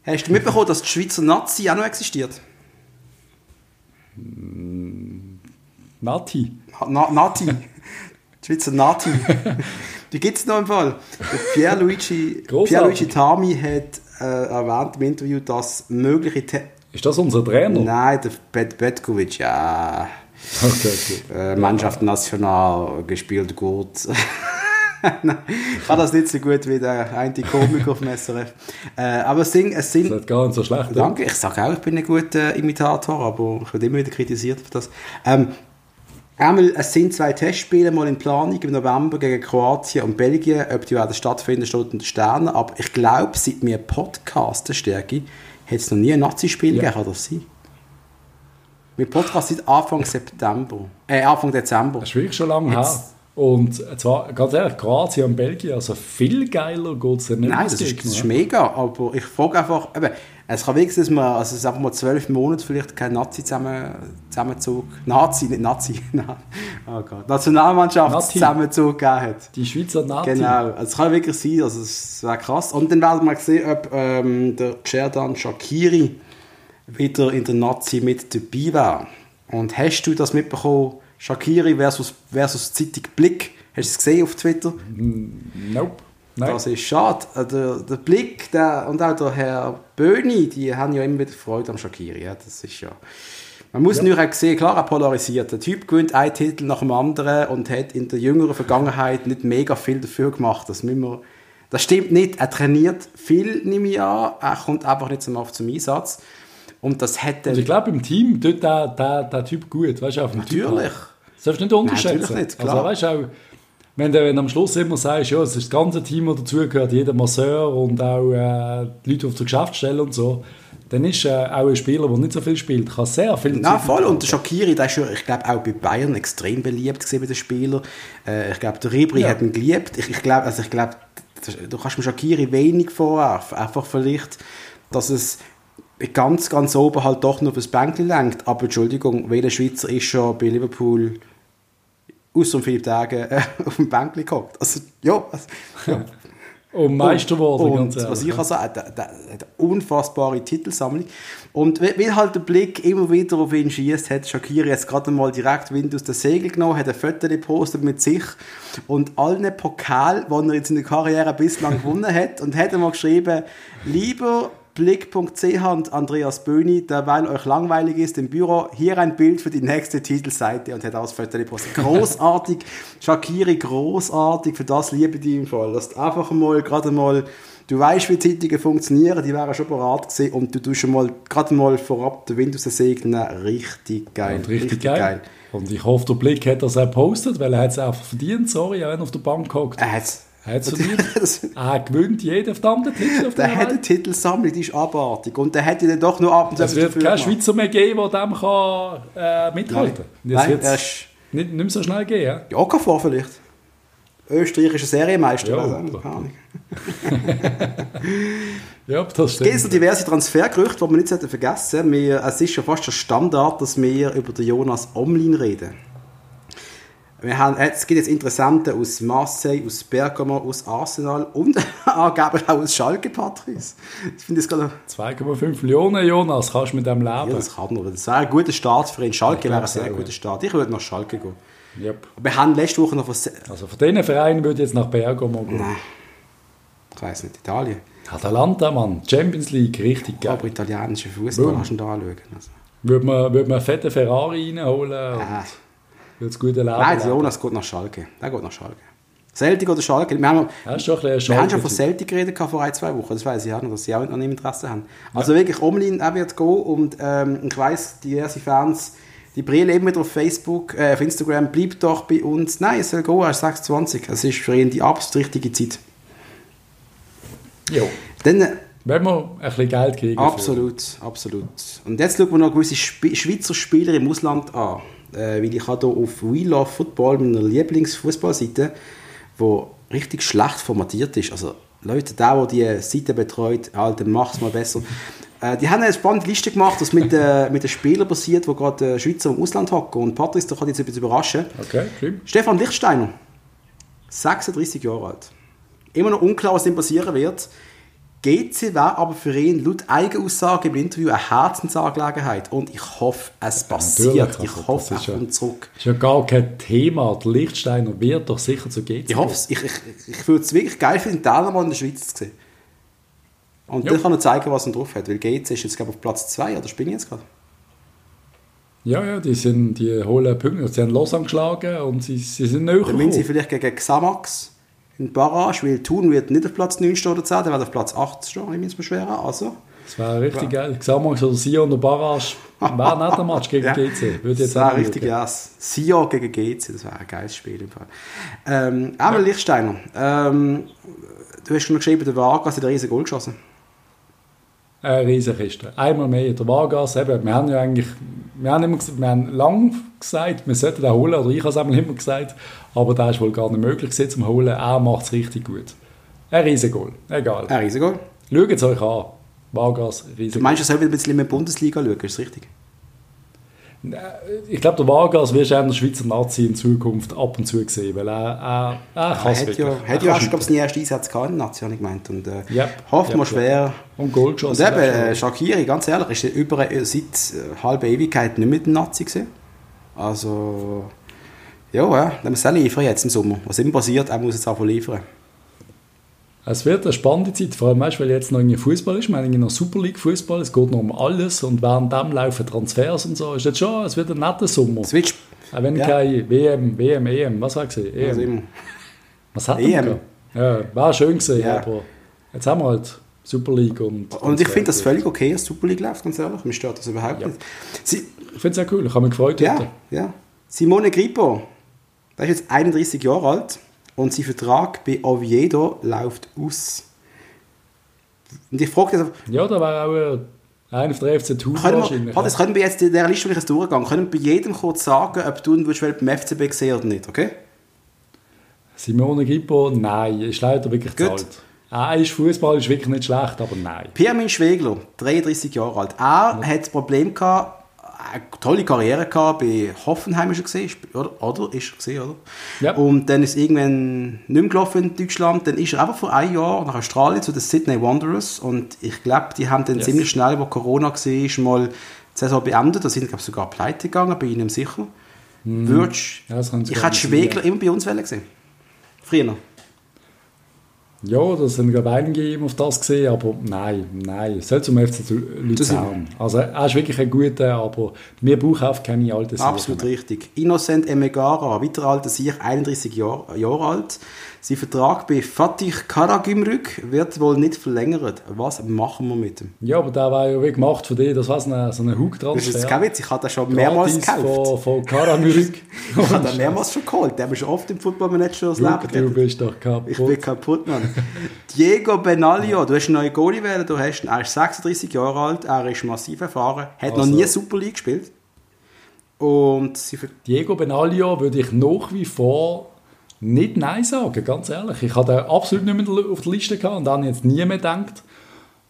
Hast du mitbekommen, dass die Schweizer Nazi auch noch existiert? Nati. Na, Nati. Die Schweizer Nati. Die gibt es noch im Fall. Pierluigi, Grossartig. Pierluigi Tami hat äh, erwähnt im Interview, dass mögliche... Te Ist das unser Trainer? Nein, der Bet Betkovic, ja... Okay, gut. Äh, Mannschaft national gespielt gut. Ich kann das nicht so gut wie der eine Komiker auf SRF. Äh, aber es sind, es sind Das ist gar nicht so schlecht. Danke, ich sage auch, ich bin ein guter Imitator, aber ich werde immer wieder kritisiert für das. Ähm, einmal, es sind zwei Testspiele mal in Planung im November gegen Kroatien und Belgien. Ob die werden stattfinden, steht unter Sternen. Aber ich glaube, seit wir Podcasten stärke, hat es noch nie ein Nazi-Spiel Ja. gegeben, kann das sein? Wir Podcast seit Anfang September. Äh, Anfang Dezember. Das ist wirklich schon lange her. Und zwar, ganz ehrlich, Kroatien und Belgien, also viel geiler geht es ja nicht. Nein, das ist, das ist mega, aber ich frage einfach, eben, es kann wirklich sein, dass man, also es einfach mal zwölf Monate vielleicht kein Nazi zusammen, Zusammenzug, Nazi, nicht Nazi, nein, oh Gott, Nationalmannschaft Nazi. Zusammenzug gegeben hat. Die Schweizer Nati. Genau, also es kann wirklich sein, also es wäre krass. Und dann werden wir sehen, ob ähm, der Cerdan Shakiri wieder in der Nazi mit dabei wäre. Und hast du das mitbekommen, Shakiri versus, versus Zeitung Blick? Hast du es gesehen auf Twitter? Nope. Nein. Das ist schade. Äh, Der, der Blick der, und auch der Herr Böhni, die haben ja immer wieder Freude am Shakiri. Ja, das ist ja... Man muss nur auch sehen, klar, er polarisiert. Der Typ gewinnt einen Titel nach dem anderen und hat in der jüngeren Vergangenheit nicht mega viel dafür gemacht. Das, müssen wir, das stimmt nicht. Er trainiert viel, nehme ich an. Er kommt einfach nicht so oft zum Einsatz. Und das hat Also ich glaube, im Team tut der, der, der Typ gut. Weißt du, auf dem Typ Natürlich. Das darfst du nicht unterschätzen. natürlich nicht, klar. Also, weißt du, auch, wenn du, wenn du am Schluss immer sagst, ja, es ist das ganze Team, das dazugehört, jeder Masseur und auch äh, die Leute auf der Geschäftsstelle und so, dann ist äh, auch ein Spieler, der nicht so viel spielt, kann sehr viel Na voll, und der. Shakiri, der ist ja, ich glaube, auch bei Bayern extrem beliebt gewesen bei den Spielern. Äh, ich glaube, der Ribri Ja. hat ihn geliebt. Ich, ich glaube, also ich glaube, du kannst dem Shakiri wenig vorwerfen. Einfach vielleicht, dass es ganz, ganz oben halt doch nur fürs Bänkchen lenkt. Aber Entschuldigung, welcher Schweizer ist schon bei Liverpool außer um Philipp Tage äh, auf dem Bänkchen gehockt? Also, ja, also, ja. Und Meister geworden, Und ganz was ehrlich. ich kann sagen, der, der, der unfassbare Titelsammlung. Und weil halt der Blick immer wieder auf ihn schießt, hat Shakiri jetzt gerade mal direkt Wind aus den Segel genommen, hat ein Foto gepostet mit sich und allen Pokal, die er jetzt in der Karriere bislang gewonnen hat, und hat einmal geschrieben, lieber Blick.ch und Andreas Böhni, derweil euch langweilig ist im Büro, hier ein Bild für die nächste Titelseite und hat Foto gepostet. Großartig, Shakiri, großartig, für das liebe ich im Fall. Dass du einfach mal, gerade mal, du weißt, wie Zeitungen funktionieren, die wären schon bereit gewesen und du tust schon mal, gerade mal vorab den Wind aus den Segeln nehmen. richtig geil. Und richtig, geil. Und ich hoffe, der Blick hat das auch gepostet, weil er hat es einfach verdient, sorry, wenn er auf der Bank hockt. Er hat es verdient. Das- er gewinnt jeden verdammten Titel auf Der der hat eine. Titelsammlung, die ist abartig. Und der hätte dann doch nur ab und zu Es wird keinen gemacht. Schweizer mehr geben, der dem kann, äh, mithalten kann. Nein, Jetzt er ist nicht, nicht mehr so schnell gehen. ja? ja, Okafor vielleicht. Österreichischer Serienmeister. Ja, keine Ahnung. Ja, das Es gibt so stimmt. diverse Transfergerüchte, die wir nicht vergessen sollten. Es ist ja fast schon Standard, dass wir über den Jonas Omlin reden. Wir haben, es gibt jetzt Interessenten aus Marseille, aus Bergamo, aus Arsenal und angeblich auch aus Schalke, Patrice. Ich finde das gerade... 2,5 Millionen, Jonas, kannst du mit dem Ja, leben? das kann er. Das wäre ein guter Start für ihn. Schalke wäre ein sehr guter ja. Start. Ich würde nach Schalke gehen. Yep. Wir haben letzte Woche noch von... Se Also von diesen Vereinen würde ich jetzt nach Bergamo gehen. Nein. Ich weiß nicht, Italien. Atalanta, Mann. Champions League, richtig geil. Aber italienischer Fußball kannst du da anschauen. Also. Würde man, würde man einen fetten Ferrari reinholen und Würde das gute Leben Nein. Jonas geht nach Schalke. Der geht nach Schalke. Celtic oder Schalke? Wir haben, ist schon ein wir haben schon von. Celtic geredet vor ein, zwei Wochen. Das weiß ich auch noch, dass sie auch noch nicht Interesse haben. Also wirklich, Omlin er wird gehen und ähm, ich weiss, diverse Fans, die brillen immer wieder auf Facebook, äh, auf Instagram, bleibt doch bei uns. Nein, es soll gehen, er ist 26. Es ist für ihn die absolut richtige Zeit. Jo. Dann, äh, Wenn wir ein bisschen Geld kriegen. Absolut, absolut. Und jetzt schauen wir noch gewisse Sp Schweizer Spieler im Ausland an. Äh, weil ich habe hier auf We Love Football, meiner Lieblingsfußballseite, wo richtig schlecht formatiert ist. Also Leute, der, der die Seite betreut, Alter, mach's mal besser. Äh, die haben eine spannende Liste gemacht, das mit, äh, mit den Spielern passiert, wo gerade äh, Schweizer im Ausland hocken. Und Patrice, der kann jetzt etwas überraschen. Okay, schlimm. Stefan Lichtsteiner, 36 Jahre alt. Immer noch unklar, was ihm passieren wird. GC wäre aber für ihn laut Eigenaussage im Interview eine Herzensangelegenheit. Und ich hoffe, es passiert. ich also, hoffe, das ist er ja- kommt zurück. Ist ja gar kein Thema. Der Lichtsteiner wird doch sicher zu GC. Ich hoffe es. Ich, ich, ich würde es wirklich geil finden, den mal in der Schweiz zu sehen. Und Ja. dann kann er zeigen, was er drauf hat. Weil GC ist jetzt, glaube ich, auf Platz 2, oder bin ich jetzt gerade? Ja, ja, die, sind, die holen Punkte. Sie haben Lausanne geschlagen und sie, sie sind näher Dann müssen sie gekommen. vielleicht gegen Xamax in Barrage, weil Thun wird nicht auf Platz 9 stehen oder 10, der wird auf Platz 8 stehen, ich muss mir schwer Also, Das wäre richtig geil. Xamax oder Sion der Barrage wäre nicht ein Match gegen Ja. GC. Würde ich das jetzt wäre richtig, ja. Sion gegen GC, das wäre ein geiles Spiel im Fall. Ähm, einmal Lichtsteiner. Ähm, du hast schon geschrieben, der Vargas hat ein riesen Goal geschossen. Eine Riesenkiste. Einmal mehr. Der Vargas, eben, wir haben ja eigentlich, wir haben, immer, gesagt- wir haben lang gesagt, wir sollten den holen, oder ich habe es einmal immer gesagt, aber das ist wohl gar nicht möglich gewesen zum Holen. Er macht es richtig gut. Ein Riesengoal. Egal. Ein riesen Goal. Schaut es euch an. Vargas, Du Riesengoal. meinst, er soll wieder ein bisschen mehr Bundesliga schauen, ist das richtig? Ich glaube, der Vargas wirst du auch der Schweizer Nazi in Zukunft ab und zu sehen, weil er, er, er kann es wirklich. ja, Er hat ja auch, shooten. glaube ich, seinen ersten Einsatz gehabt in der Nation, habe ich gemeint. Und äh, Yep. hofft Yep, man yep. schwer. Und Goal Und eben, äh, Shakiri, ganz ehrlich, ist er über, äh, seit äh, halber Ewigkeit nicht mit dem Nazi gewesen. Also, ja, ja, dann muss er liefern jetzt im Sommer. Was immer passiert, er muss jetzt auch liefern. Es wird eine spannende Zeit, vor allem weißt, weil jetzt noch irgendwie Fußball ist. Wir haben noch Super League Fußball, es geht noch um alles und während dem laufen Transfers und so. Ist jetzt schon, es wird ein netter Sommer. Switch, Auch wenn Ja. kein WM, WM, EM, was war gesehen? EM. immer. was hat EM. gehabt? Ja, war schön gesehen, Ja. aber jetzt haben wir halt Super League und. Und ich finde das völlig okay, dass Super League läuft, ganz ehrlich. Mir stört das überhaupt Ja. nicht. Sie, Ich finde es auch cool, ich habe mich gefreut ja, heute. ja. Simone Grippo, der ist jetzt 31 Jahre alt und sein Vertrag bei Oviedo läuft aus. Und ich frage dich, Ja, da war auch äh, einer auf der FC Tour wir, wahrscheinlich. warte, das können wir jetzt in dieser Liste wirklich durchgehen. Können wir bei jedem kurz sagen, ob du ihn willst, beim FCB sehen oder nicht, okay? Simone Grippo, nein, ist leider wirklich Gut. zu alt. Er ist Fußball ist wirklich nicht schlecht, aber nein. Pirmin Schwegler, 33 Jahre alt. Er hat das Problem gehabt, eine tolle Karriere gehabt, bei Hoffenheim ist er gesehen, oder? Oder? Ist er gesehen, oder? Ja. Und dann ist irgendwann nicht mehr gelaufen in Deutschland. Dann ist er einfach vor einem Jahr nach Australien zu den Sydney Wanderers und ich glaube, die haben dann Yes. ziemlich schnell, wo Corona war, mal die Saison beendet. Da sind, glaube ich, sogar pleite gegangen, bei ihnen sicher. Würdest, Ja, ich hätte Schwegler ja. immer bei uns gesehen. Früher. Ja, das sind gerade einige eben auf das gesehen, aber nein, nein, soll zum FC zu- Luzern. Also er ist wirklich ein guter, aber wir brauchen auch keine alten Absolut Sachen. richtig. Innocent Emegara, weiter alter Sieg, 31 Jahre, Jahre alt. Sein Vertrag bei Fatih Karagümrük wird wohl nicht verlängert. Was machen wir mit ihm? Ja, aber der war ja wie gemacht für dich, das war so ein so eine Das ist Hug-Transfer. kein Witz, ich habe den schon mehrmals gekauft. Von, von Karamürik. Ich habe den mehrmals schon geholt. Der ist oft im Football-Manager das Leben du bist doch kaputt. Ich bin kaputt, Mann. Diego Benaglio, du hast einen neuen Goalie wählen, du hast er ist 36 Jahre alt, er ist massiv erfahren, hat noch Also- nie Super League gespielt. Und Diego Benaglio würde ich nach wie vor nicht Nein sagen, ganz ehrlich. Ich hatte absolut nicht mehr auf der Liste gehabt und habe jetzt nie mehr gedacht.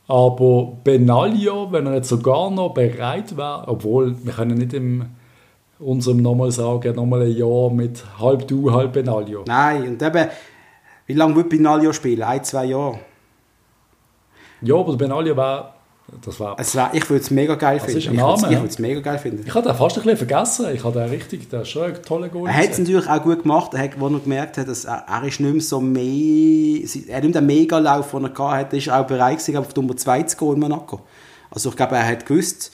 Aber Benaglio, wenn er jetzt sogar noch bereit wäre, obwohl wir können nicht in unserem nochmal sagen, nochmal ein Jahr mit halb du, halb Benaglio. Nein, und eben, wie lange wird Benaglio spielen? Ein, zwei Jahre? Ja, aber Benaglio war, das war, Es wär, ich würde es mega geil Das finden. ist ein ich würde es mega geil finden. ich habe den fast ein bisschen vergessen. Ich habe den richtig, der ist schon ein toller Goal. Er hat es natürlich auch gut gemacht, er hat, wo er gemerkt hat, dass er, er ist nicht mehr so mehr, er mehr den Megalauf, den er gehabt hat, er ist auch bereit gewesen, auf Nummer 2 zu gehen in Monaco. Also ich glaube, er hat gewusst,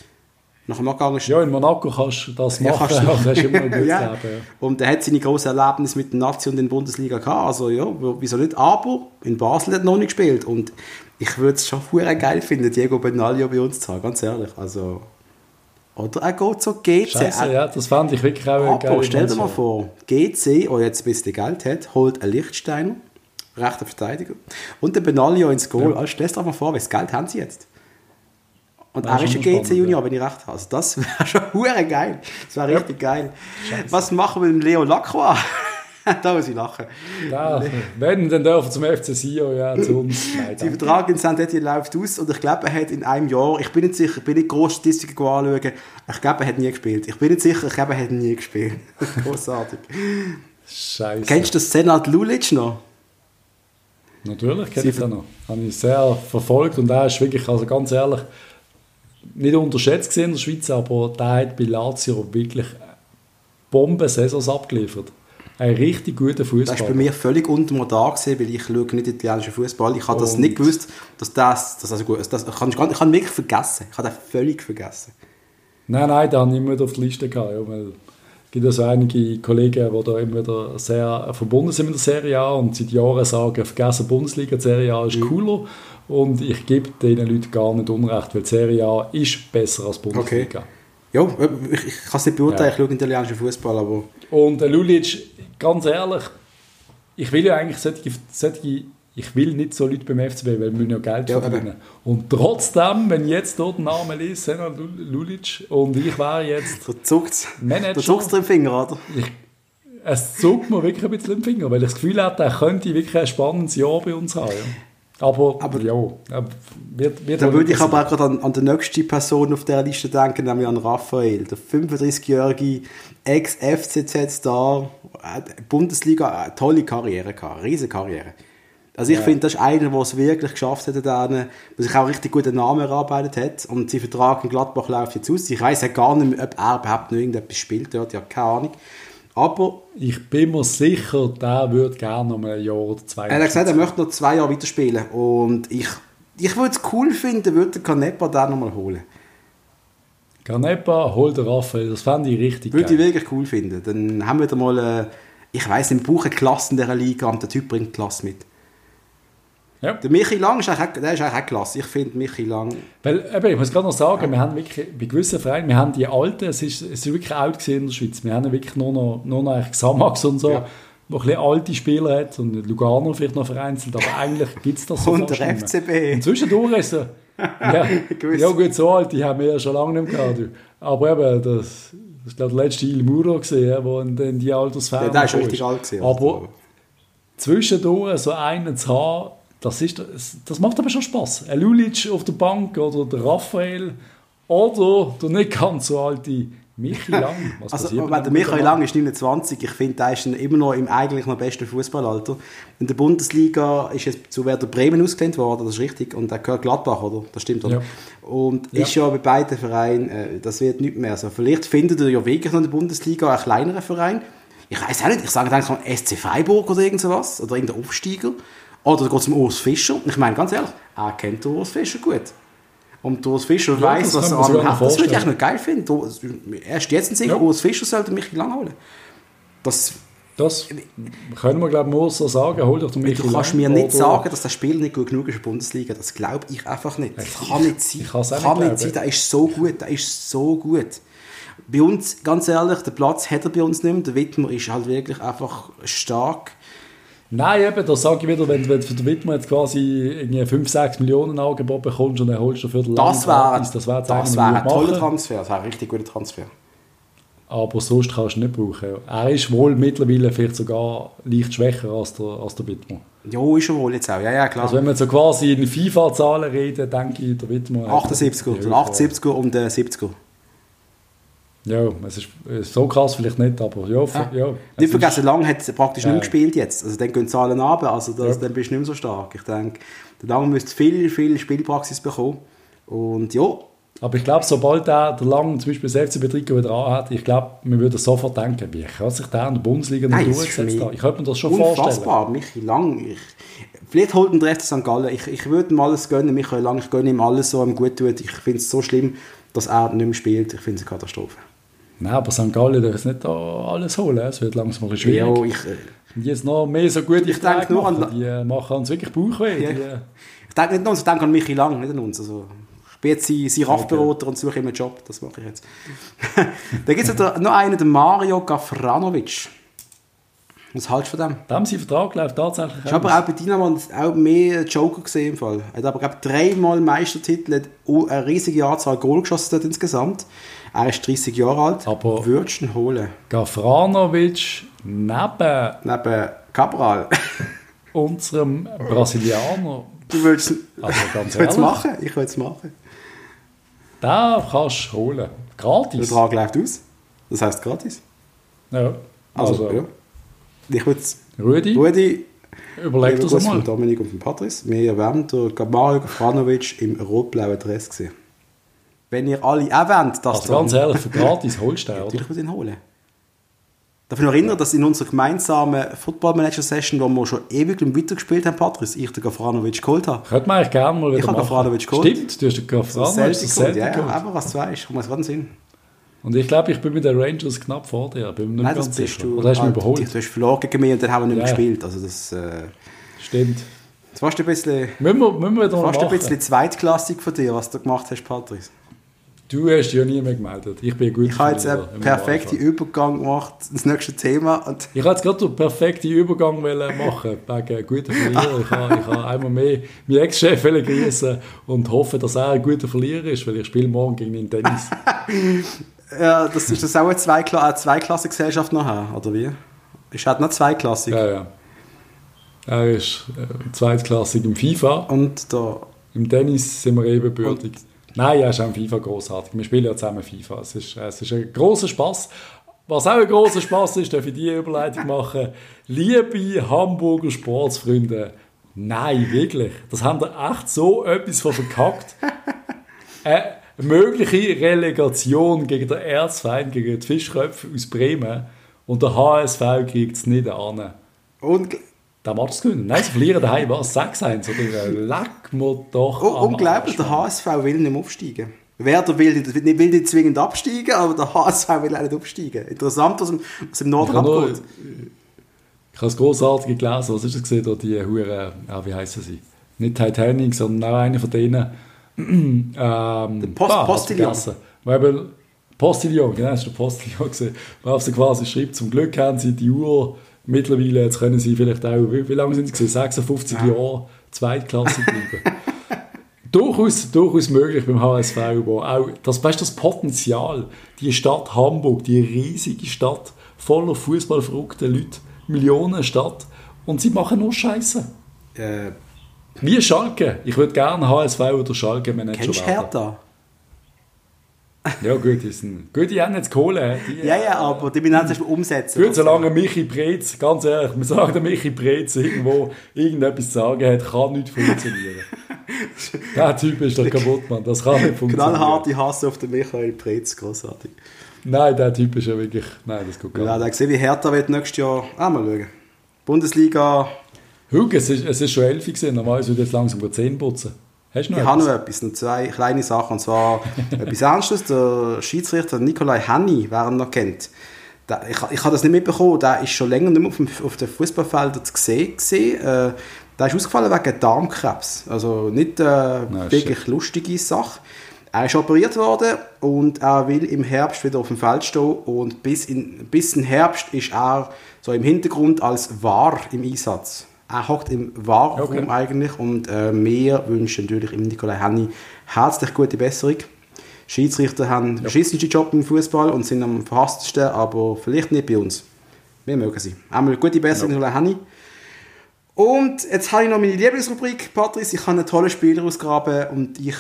nach Abgang ist Ja, in Monaco kannst du das Ja, machen, kannst du ist immer ein gutes ja. Leben. Ja. Und er hat seine grossen Erlebnisse mit der Nazi und der Bundesliga gehabt. Also ja, wieso nicht? Aber in Basel hat er noch nicht gespielt. Und ich würde es schon verdammt geil finden, Diego Benaglio bei uns zu haben, ganz ehrlich. Also, oder er geht so GC. Scheiße, ja, das fand ich wirklich auch eine Aber stell dir mal vor, GC, der jetzt ein bisschen Geld hat, holt einen Lichtsteiner, rechter Verteidiger, und den Benaglio ins Goal. Ja. Also stell dir mal vor, welches Geld haben sie jetzt? Und er ist schon GC-Junior, ja. wenn ich recht habe. Also das wäre schon hure geil. Das wäre richtig geil. Was machen wir mit dem Leo Lacroix? da muss ich lachen. Ja, wenn, dann dürfen zum FC Sion, ja, zu uns. Nein, danke. Vertrag in St. Etienne läuft aus und ich glaube, er hat in einem Jahr, ich bin nicht sicher, ich bin nicht groß Statistiken anschauen, ich glaube, er hat nie gespielt. Ich bin nicht sicher, ich glaube, er hat nie gespielt. Großartig. Scheiße. Kennst du das Senat Lulic noch? Natürlich kenne ich den noch. Habe ich sehr verfolgt und er ist wirklich, also ganz ehrlich, nicht unterschätzt gesehen in der Schweiz, aber der hat bei Lazio wirklich Bomben-Saisons abgeliefert. Ein richtig guter Das war bei Fußball. mir völlig unter dem Radar, gewesen, weil ich schaue nicht italienischen Fußball. Ich habe das nicht gewusst, dass das, das also gut, das, ich, kann, ich kann wirklich vergessen. Ich habe das völlig vergessen. Nein, nein, den habe ich immer auf der Liste gehabt. Ja, weil es gibt ja so einige Kollegen, die da immer wieder sehr verbunden sind mit der Serie A und seit Jahren sagen, vergessen Bundesliga, die Serie A ist Mhm. Und ich gebe diesen Leuten gar nicht Unrecht, weil die Serie A ist besser als die Bundesliga. Ja, ich, ich kann es nicht beurteilen, Ja. ich schaue italienischen Fußball, aber Und der Lulic, ganz ehrlich, ich will ja eigentlich solche, solche ich will nicht so Leute beim FCB, weil wir müssen ja Geld Ja, verdienen. Und trotzdem, wenn ich jetzt dort den Namen lese, Senat Lulic, und ich wäre jetzt da zuckt es Manager, zuckt's dir im Finger, oder? ich, es zuckt mir wirklich ein bisschen im Finger, weil ich das Gefühl habe, er könnte wirklich ein spannendes Jahr bei uns haben. Ja. Aber, Aber- ja, er wird, wird Da würde ich aber auch gerade an, an die nächste Person auf dieser Liste denken, nämlich an Raphael, der 35-jährige Ex-FCZ-Star, äh, Bundesliga, eine tolle Karriere gehabt, eine riesige Karriere. Also ich Ja. finde, das ist einer, der es wirklich geschafft hat, der sich auch richtig guten Namen erarbeitet hat und sein Vertrag in Gladbach läuft jetzt aus. Ich weiß ja gar nicht mehr, ob er überhaupt noch irgendetwas spielt dort, ja, keine Ahnung. Aber Ich bin mir sicher, der würde gerne noch ein Jahr oder zwei er hat gesagt, er möchte noch zwei Jahre weiterspielen und ich, ich würde es cool finden, würde Canepa da nochmal holen. Canepa, hol den Raphael, das fände ich richtig Würde ich geil. wirklich cool finden. Dann haben wir da mal, äh, ich nicht, wir brauchen Klasse in dieser Liga und der Typ bringt Klasse mit. Ja. Der Michi Lang ist eigentlich, auch- der ist eigentlich auch klasse. Ich finde Michi Lang... Weil, eben, ich muss gerade noch sagen, wir haben wirklich, bei gewissen Vereinen, wir haben die Alten, es ist, es ist wirklich alt in der Schweiz, wir haben wirklich nur noch, nur noch eigentlich Xamax und so, Ja. wo ein bisschen alte Spieler hat und Lugano vielleicht noch vereinzelt, aber eigentlich gibt es das so Und der mehr. FCB. Und zwischendurch ist er, ja, ja gut, so alt, die haben wir ja schon lange nicht mehr gehabt. Aber eben, das, das glaube der letzte Il Muro gesehen, der in die Altersferne Ja, der ist richtig alt gewesen. Aber zwischendurch so einen zu haben, das, ist, das, macht aber schon Spaß. Ein Lulic auf der Bank oder der Raphael oder der nicht ganz so alte Michi Lang. Was Also, wenn der Michael? Lang ist 29, ich finde, der ist immer noch im eigentlich noch besten Fußballalter. In der Bundesliga ist jetzt zu Werder Bremen ausgelehnt worden, das ist richtig, und er gehört Gladbach, oder? Das stimmt, oder? Ja. Und Ja. ist ja bei beiden Vereinen, äh, das wird nicht mehr. Also, vielleicht findet ihr ja wirklich noch in der Bundesliga einen kleineren Verein. Ich weiß auch nicht, ich sage dann an SC Freiburg oder irgend sowas, oder irgendein Aufsteiger. Oder geht zum Urs Fischer. Ich meine, ganz ehrlich, er kennt Urs Fischer gut. Und Urs Fischer Ja, weiß, was er an hat. Das würde ich eigentlich noch geil finden. Erst jetzt in sich, Ja. Urs Fischer sollte mich lang holen. Das, Das können wir, glaube ich, nur so sagen. Hol doch den Michi du kannst mir nicht sagen, dass das Spiel nicht gut genug ist in der Bundesliga. Das glaube ich einfach nicht. Das Ich- kann nicht sein. ich kann es auch kann nicht nicht sein. Der ist so gut. Der ist so gut. Bei uns, ganz ehrlich, der Platz hat er bei uns nicht mehr. Der Wittmer ist halt wirklich einfach stark. Nein, eben, da sage ich wieder, wenn, wenn du für den Widmer jetzt quasi irgendwie 5, 6 Millionen Angebot bekommst und dann holst du für den Das wäre das das wäre den ein toller. Transfer. Das wäre ein richtig guter Transfer. Aber sonst kannst du ihn nicht brauchen. Er ist wohl mittlerweile vielleicht sogar leicht schwächer als der, als der Widmer. Ja, ist er wohl jetzt auch. Ja, ja, klar. Also wenn wir so quasi in FIFA-Zahlen reden, denke ich, der Widmer... hat- 78er, Ja, der 78er und der 70er. Ja, es ist äh, so krass vielleicht nicht, aber ja. f- Ah. ja Nicht ist- vergessen, Lang hat praktisch Ja. nicht gespielt jetzt. Also dann gehen die Zahlen runter, also das, Ja. dann bist du nicht mehr so stark. Ich denke, der Lang müsste viel, viel Spielpraxis bekommen. Und ja, Aber ich glaube, sobald er der Lang zum Beispiel das FC-Betrieb wieder anhat, ich glaube, wir würden sofort denken, wie kann sich der in der Bundesliga noch haben? Ich könnte mir das schon vorstellen. unfassbar. Michi Lang, ich, vielleicht holt ihn der FC St. Gallen. Ich, ich würde ihm alles gönnen, Michael Lang, ich gönne ihm alles, so ihm gut tut. Ich finde es so schlimm, dass er nicht mehr spielt. Ich finde es eine Katastrophe. Nein, aber St. Gallen darf es nicht da alles holen. Es wird langsam ein bisschen schwierig. Ja, ich, äh, Und jetzt noch mehr so gute Ich denke nur an-. Die äh, machen uns wirklich Bauchweh. Ja. Die, äh, ich denke nicht an uns, ich denke an Michi Lang, nicht an uns. Also, ich bin jetzt sein, sein RAF-Berater und suche ihm einen Job. Das mache ich jetzt. Dann gibt es noch einen, den Mario Gafranovic. Was hältst du von dem? dem sein Vertrag läuft tatsächlich Ich habe aber auch bei Dynamo auch mehr Joker gesehen im Fall. Er hat aber, glaube dreimal Meistertitel, hat eine riesige Anzahl Goal geschossen dort insgesamt. Er ist 30 Jahre alt. Aber- Würdest du ihn holen? Gafranovic, neben Neben Cabral. unserem Brasilianer, Du willst also ganz ehrlich, machen. Ich will es machen. den kannst du holen. Der Gratis. Betrag läuft aus. Das heisst gratis. Ja. Also, Also, ja. Ich würde. Rudi, Rudi, überleg liebe das Grüße von mal. Dominik und von Patrice. Wir haben den Mario Gafranovic im rot-blauen Dress gesehen. Wenn ihr alle auch wollt, dass Also ganz ehrlich, für gratis holst du den? Natürlich würde ich ihn holen. Darf ich noch erinnern, dass in unserer gemeinsamen Football Manager Session, wo wir schon ewig im Weiter gespielt haben, Patrice, ich den Gafranovic geholt habe. Könnte man eigentlich gerne mal wieder Ich habe. Gafranovic geholt. Stimmt, du hast den Gafranovic das geholt. Ja, ja, einfach was zwei ist. Kommt mir gerade in Sinn. Und ich glaube, ich bin mit den Rangers knapp vor dir. Bin mir nicht Nein, ganz bist sicher. du. Oder hast du mich Ah, überholt? Du hast verloren gegen mich und dann haben wir nicht mehr Ja. gespielt. Also das, äh, Stimmt. das war ein bisschen, Müssen wir, müssen wir fast ein bisschen zweitklassig von dir, was du gemacht hast, Patrice. Du hast ja nie mehr gemeldet. Ich bin guter Ich habe jetzt einen perfekten. Übergang gemacht ins nächste Thema. Und Ich wollte jetzt gerade den perfekten Übergang machen wegen guter Verlierer. Ich habe, ich habe einmal mehr meinen Ex-Chef grüßen und hoffe, dass er ein guter Verlierer ist, weil ich spiele morgen gegen ihn Tennis. ja, das ist das auch eine Zweikla eine Zweiklassengesellschaft nachher, oder wie? Ist halt noch zweiklassig. ja, ja. Er ist äh, zweitklassig im FIFA. Und da Im Tennis sind wir ebenbürtig. Nein, er ist auch im FIFA großartig. Wir spielen ja zusammen FIFA. Es ist, es ist ein großer Spaß. Was auch ein großer Spaß ist, darf ich die Überleitung machen. Liebe Hamburger Sportsfreunde, nein, wirklich. Das haben wir echt so etwas von verkackt. Eine mögliche Relegation gegen den Erzfeind, gegen die Fischköpfe aus Bremen und der HSV kriegt es nicht an. und, Der macht es gewinnen. Nein, sie verlieren daheim was? 6-1 oder leck mir doch oh, unglaublich, der HSV will nicht aufsteigen. Werder will nicht, will nicht zwingend absteigen, aber der HSV will auch nicht aufsteigen. Interessant, was im, was im Norden Ich nur- abgeht. Ich habe das Grossartige gelesen. Was ist das gesehen? Da die Hure, ah, wie heißen sie? Nicht Titanic, sondern auch eine von denen. Ähm, Post- ah, hab's Postillon. Weil Postillon, genau, das ist der Postillon gesehen. Worauf sie quasi schreibt, zum Glück haben sie die Uhr mittlerweile, jetzt können sie vielleicht auch, wie, wie lange sind sie gesehen? 56 Jahre zweitklassig bleiben. durchaus, durchaus möglich beim HSV, wo auch das, weißt, du, das Potenzial, die Stadt Hamburg, die riesige Stadt voller fußballverrückter Leute, Millionenstadt, und sie machen nur Scheiße. Äh, Wie Schalke. Ich würde gerne HSV oder Schalke Manager kennst du werden. Hertha? Ja gut, die sind gut, die haben jetzt Kohle. Die, Ja, ja, aber die müssen mal umsetzen. Gut, solange Michi Preetz, ganz ehrlich, sagen, der Michi Preetz irgendwo irgendetwas zu sagen hat, kann nicht funktionieren. der Typ ist doch kaputt, Mann. Das kann nicht funktionieren. Knallharte Hass auf den Michael Preetz, großartig. Nein, der Typ ist ja wirklich. Nein, das geht Ja, gar nicht. gesehen, wie Hertha wird nächstes Jahr auch mal schauen. Bundesliga, Hugo, es ist, es ist schon 11 gewesen, normalerweise würde ich jetzt langsam die Zähne putzen. Hast du noch ich habe etwas? noch etwas, noch zwei kleine Sachen. Und zwar etwas Ernstes, der Schiedsrichter Nikolai Hanni, wer ihn noch kennt. Der, ich, ich habe das nicht mitbekommen, der ist schon länger nicht mehr auf, dem, auf den Fußballfeldern zu sehen. Gewesen. Äh, der ist ausgefallen wegen Darmkrebs. Also nicht äh, wirklich lustige Sache. Er ist operiert worden und er will im Herbst wieder auf dem Feld stehen und bis in, bis in Herbst ist er so im Hintergrund als War im Einsatz. Er hockt im War Okay. eigentlich und äh, wir wünschen natürlich im Nikolai Henny herzlich gute Besserung. Schiedsrichter haben den beschissensten Job im Fußball und sind am verhasstesten, aber vielleicht nicht bei uns. Wir mögen sie. Einmal gute Besserung, Nikolai Henny. Und jetzt habe ich noch meine Lieblingsrubrik, Patrice. Ich habe einen tollen Spieler ausgraben und ich...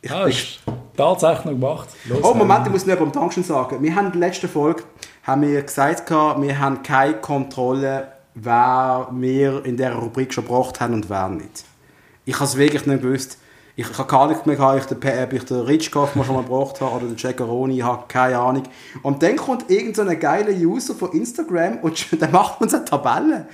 ich Ah, ist tatsächlich noch gemacht. Los, Oh, Moment, ich ähm, muss noch beim Dankeschön sagen. Wir haben in der letzten Folge haben wir gesagt, wir haben keine Kontrolle, wer wir in dieser Rubrik schon gebracht haben und wer nicht. Ich habe es wirklich nicht gewusst. Ich, habe gar nicht mehr ob ich ob ich den Ritschkoff schon mal gebracht habe oder den Ceccaroni, ich habe keine Ahnung. Und dann kommt irgendein so geiler User von Instagram und der macht uns eine Tabelle.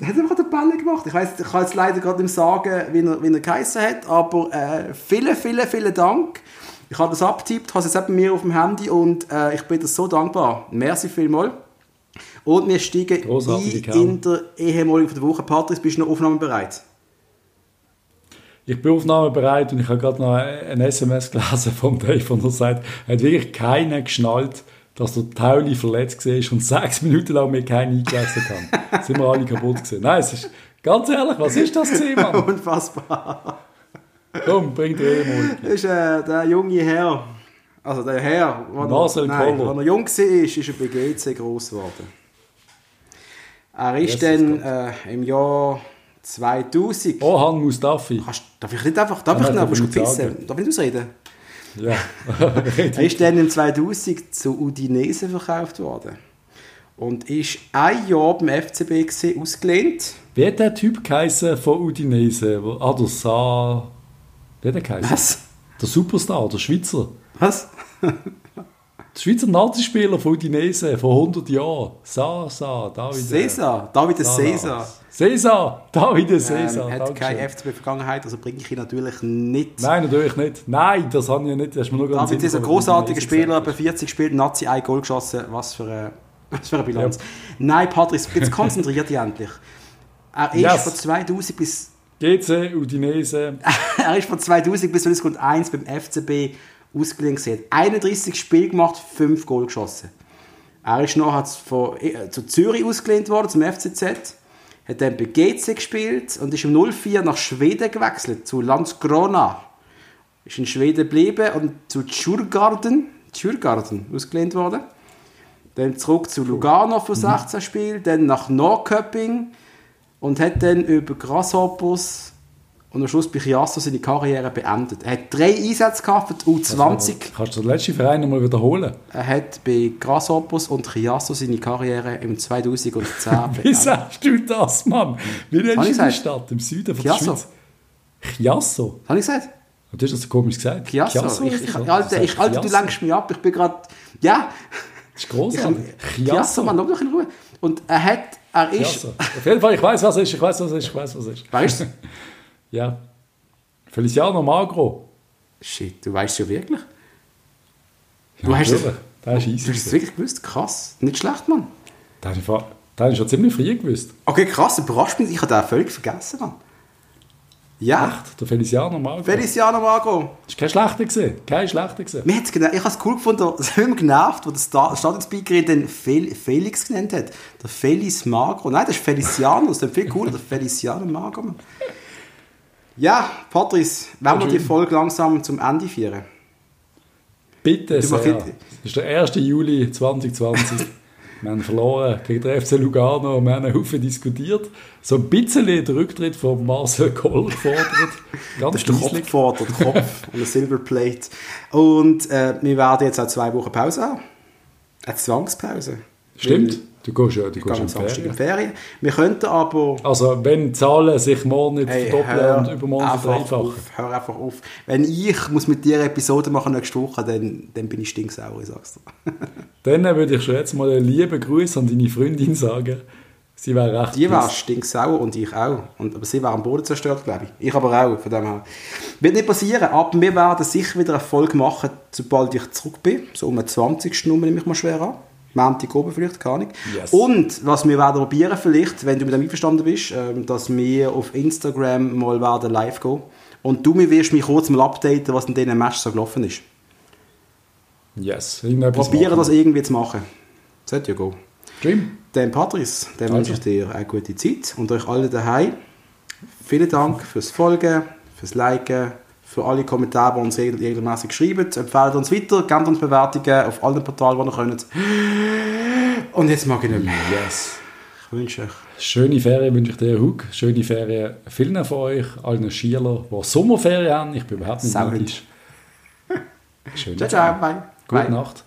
Der hat einfach eine Tabelle gemacht. Ich, weiss, ich kann jetzt leider gerade nicht sagen, wie er, wie er geheissen hat, aber äh, vielen, vielen, vielen Dank. Ich habe das abgetippt, habe es jetzt bei mir auf dem Handy und äh, ich bin dir so dankbar. Merci vielmals. Und wir steigen Grossartige ein in der ehemaligen von der Woche. Patrice, bist du noch aufnahmebereit? Ich bin aufnahmebereit und ich habe gerade noch ein SMS gelesen von Dave, und er sagt, er hat wirklich keiner geschnallt, dass der Tauli verletzt war und sechs Minuten lang mir keinen eingewechselt haben. sind wir alle kaputt gewesen. Nein, es ist, ganz ehrlich, was ist das Mann? Unfassbar. Komm, bring dir eh Das ist äh, der junge Herr. Also der Herr, als er, nein, als er jung war, ist er bei GC gross geworden. Er ist Jesus dann äh, im Jahr 2000. Orhan Mustafi. Kannst, darf ich nicht einfach, darf Ja, ich noch, darf musst du ich nicht pissen? Darf ich nicht ausreden? Ja. Er ist dann im 2000 zu Udinese verkauft worden. Und ist ein Jahr beim FCB gewesen, ausgelehnt. Wie hat der Typ geheißen von Udinese? Wo- Ah, der Sa... Wie hat der geheißen? Was? Der Superstar, der Schweizer. Was? Der Schweizer Nazispieler von Udinese vor 100 Jahren. Sa, Sa, David. Cäsar, David Sa- Cäsar. Cäsar, David Ähm, Cäsar. hat keine FCB-Vergangenheit, also bringe ich ihn natürlich nicht. Nein, natürlich nicht. Nein, das habe ich ja nicht. Das ist mir nur ganz David ist ein großartiger Spieler, bei 40 Spielen, Nazi, ein Goal geschossen. Was für eine, was für eine Bilanz. Nein, Patrice, jetzt konzentriert dich endlich. Er ist Yes. von 2000 bis. GC, Udinese. er ist von 2000 bis 2001 beim FCB ausgeliehen gewesen. Hat 31 Spiele gemacht, 5 Goal geschossen. Er ist nachher von, äh, zu Zürich ausgelehnt worden, zum FCZ. Hat dann bei GC gespielt und ist im 04 nach Schweden gewechselt, zu Landskrona. Ist in Schweden geblieben und zu Djurgården, Djurgården ausgelehnt worden. Dann zurück zu Lugano für 16 Spiele, dann nach Norrköping und hat dann über Grasshoppers und am Schluss bei Chiasso seine Karriere beendet. Er hat drei Einsätze gehabt für die U20. Kannst du den letzten Verein nochmal wiederholen? Er hat bei Grasshoppers und Chiasso seine Karriere im 2010 Wie beendet. sagst du das, Mann? Wie nennst du die? Stadt im Süden von Chiasso. der Schweiz? Chiasso? Habe ich gesagt? Du hast das so komisch gesagt. Chiasso. hast Ich, ich? Alter, Du ich, Alter, du Chiasso. lenkst mich ab. Ich bin gerade... Ja, Das ist großartig. Chiasso, Mann, lass doch in Ruhe. Und er hat... Er ist... Chiasso. Auf jeden Fall, ich weiß, was es ist. Ich weiß, was es ist. Ich weiß, was es ist. Weißt du? Ja. Feliciano Magro. Shit, du weißt ja wirklich. Ja, Du hast es-. Das ist Du hast es wirklich gewusst? Krass. Nicht schlecht, Mann. Das habe ich schon ziemlich früh gewusst. Okay, krass, überrascht mich. Ich habe den völlig vergessen, Mann. Ja, Echt? Der Feliciano Magro. Feliciano Magro. Das war kein schlechter. Kein schlechter. Mir hat's ich habe es cool gefunden, es hat mich genervt, wo der Sta- Stadionspeakerin den Fel Felix genannt hat. Der Felis Magro. Nein, das ist Feliciano, das ist viel cooler, der Feliciano Magro. Ja, Patrice, wenn wir die Folge langsam zum Ende führen. Bitte sehr. nicht- Das ist der 1. Juli 2020. wir haben verloren gegen den FC Lugano. Wir haben einen Haufen diskutiert. So ein bisschen den Rücktritt von Marcel Koller gefordert. Ganz Das ist der Kopf gefordert, der Kopf und eine Silverplate. Und äh, wir werden jetzt auch zwei Wochen Pause haben. Eine Zwangspause. Stimmt. Du gehst ja du Ich gehst am in Samstag in Ferien. Ferien. Wir könnten aber... Also, wenn die Zahlen sich morgen nicht Hey, verdoppeln hör und übermorgen verdreifachen. hör einfach auf. Wenn ich muss mit dir eine Episode machen nächste Woche, dann, dann bin ich stinksauer, ich sag's dir. Dann würde ich schon jetzt mal einen lieben Gruß an deine Freundin sagen. Sie wäre recht Die war stinksauer und ich auch. Und, aber sie war am Boden zerstört, glaube ich. Ich aber auch, von dem her. Wird nicht passieren, aber wir werden sicher wieder eine Folge machen, sobald ich zurück bin. So um den 20. Nummer nehme ich mal schwer an. Montag oben vielleicht, keine Ahnung. Yes. Und was wir werden probieren vielleicht, wenn du mit dem einverstanden bist, ähm, dass wir auf Instagram mal werden live gehen. Und du mir wirst mich kurz mal updaten, was in diesen Match so gelaufen ist. Yes. Probieren das irgendwie zu machen. Sollte ja gehen. Dream. Dann Patrice, dann Also. wünsche ich dir eine gute Zeit und euch alle daheim. Vielen Dank fürs Folgen, fürs Liken, für alle Kommentare, die uns regel- regelmäßig schreiben. Empfehlt uns weiter, gebt uns Bewertungen auf allen Portalen, die ihr könnt. Und jetzt mag ich nicht mehr. Yes. Ich wünsche euch Schöne Ferien wünsche ich dir, Hug. Schöne Ferien vielen von euch, allen Schüler, die Sommerferien haben. Ich bin überhaupt nicht neidisch. Schöne ciao, ciao, bye. Gute bye. Nacht.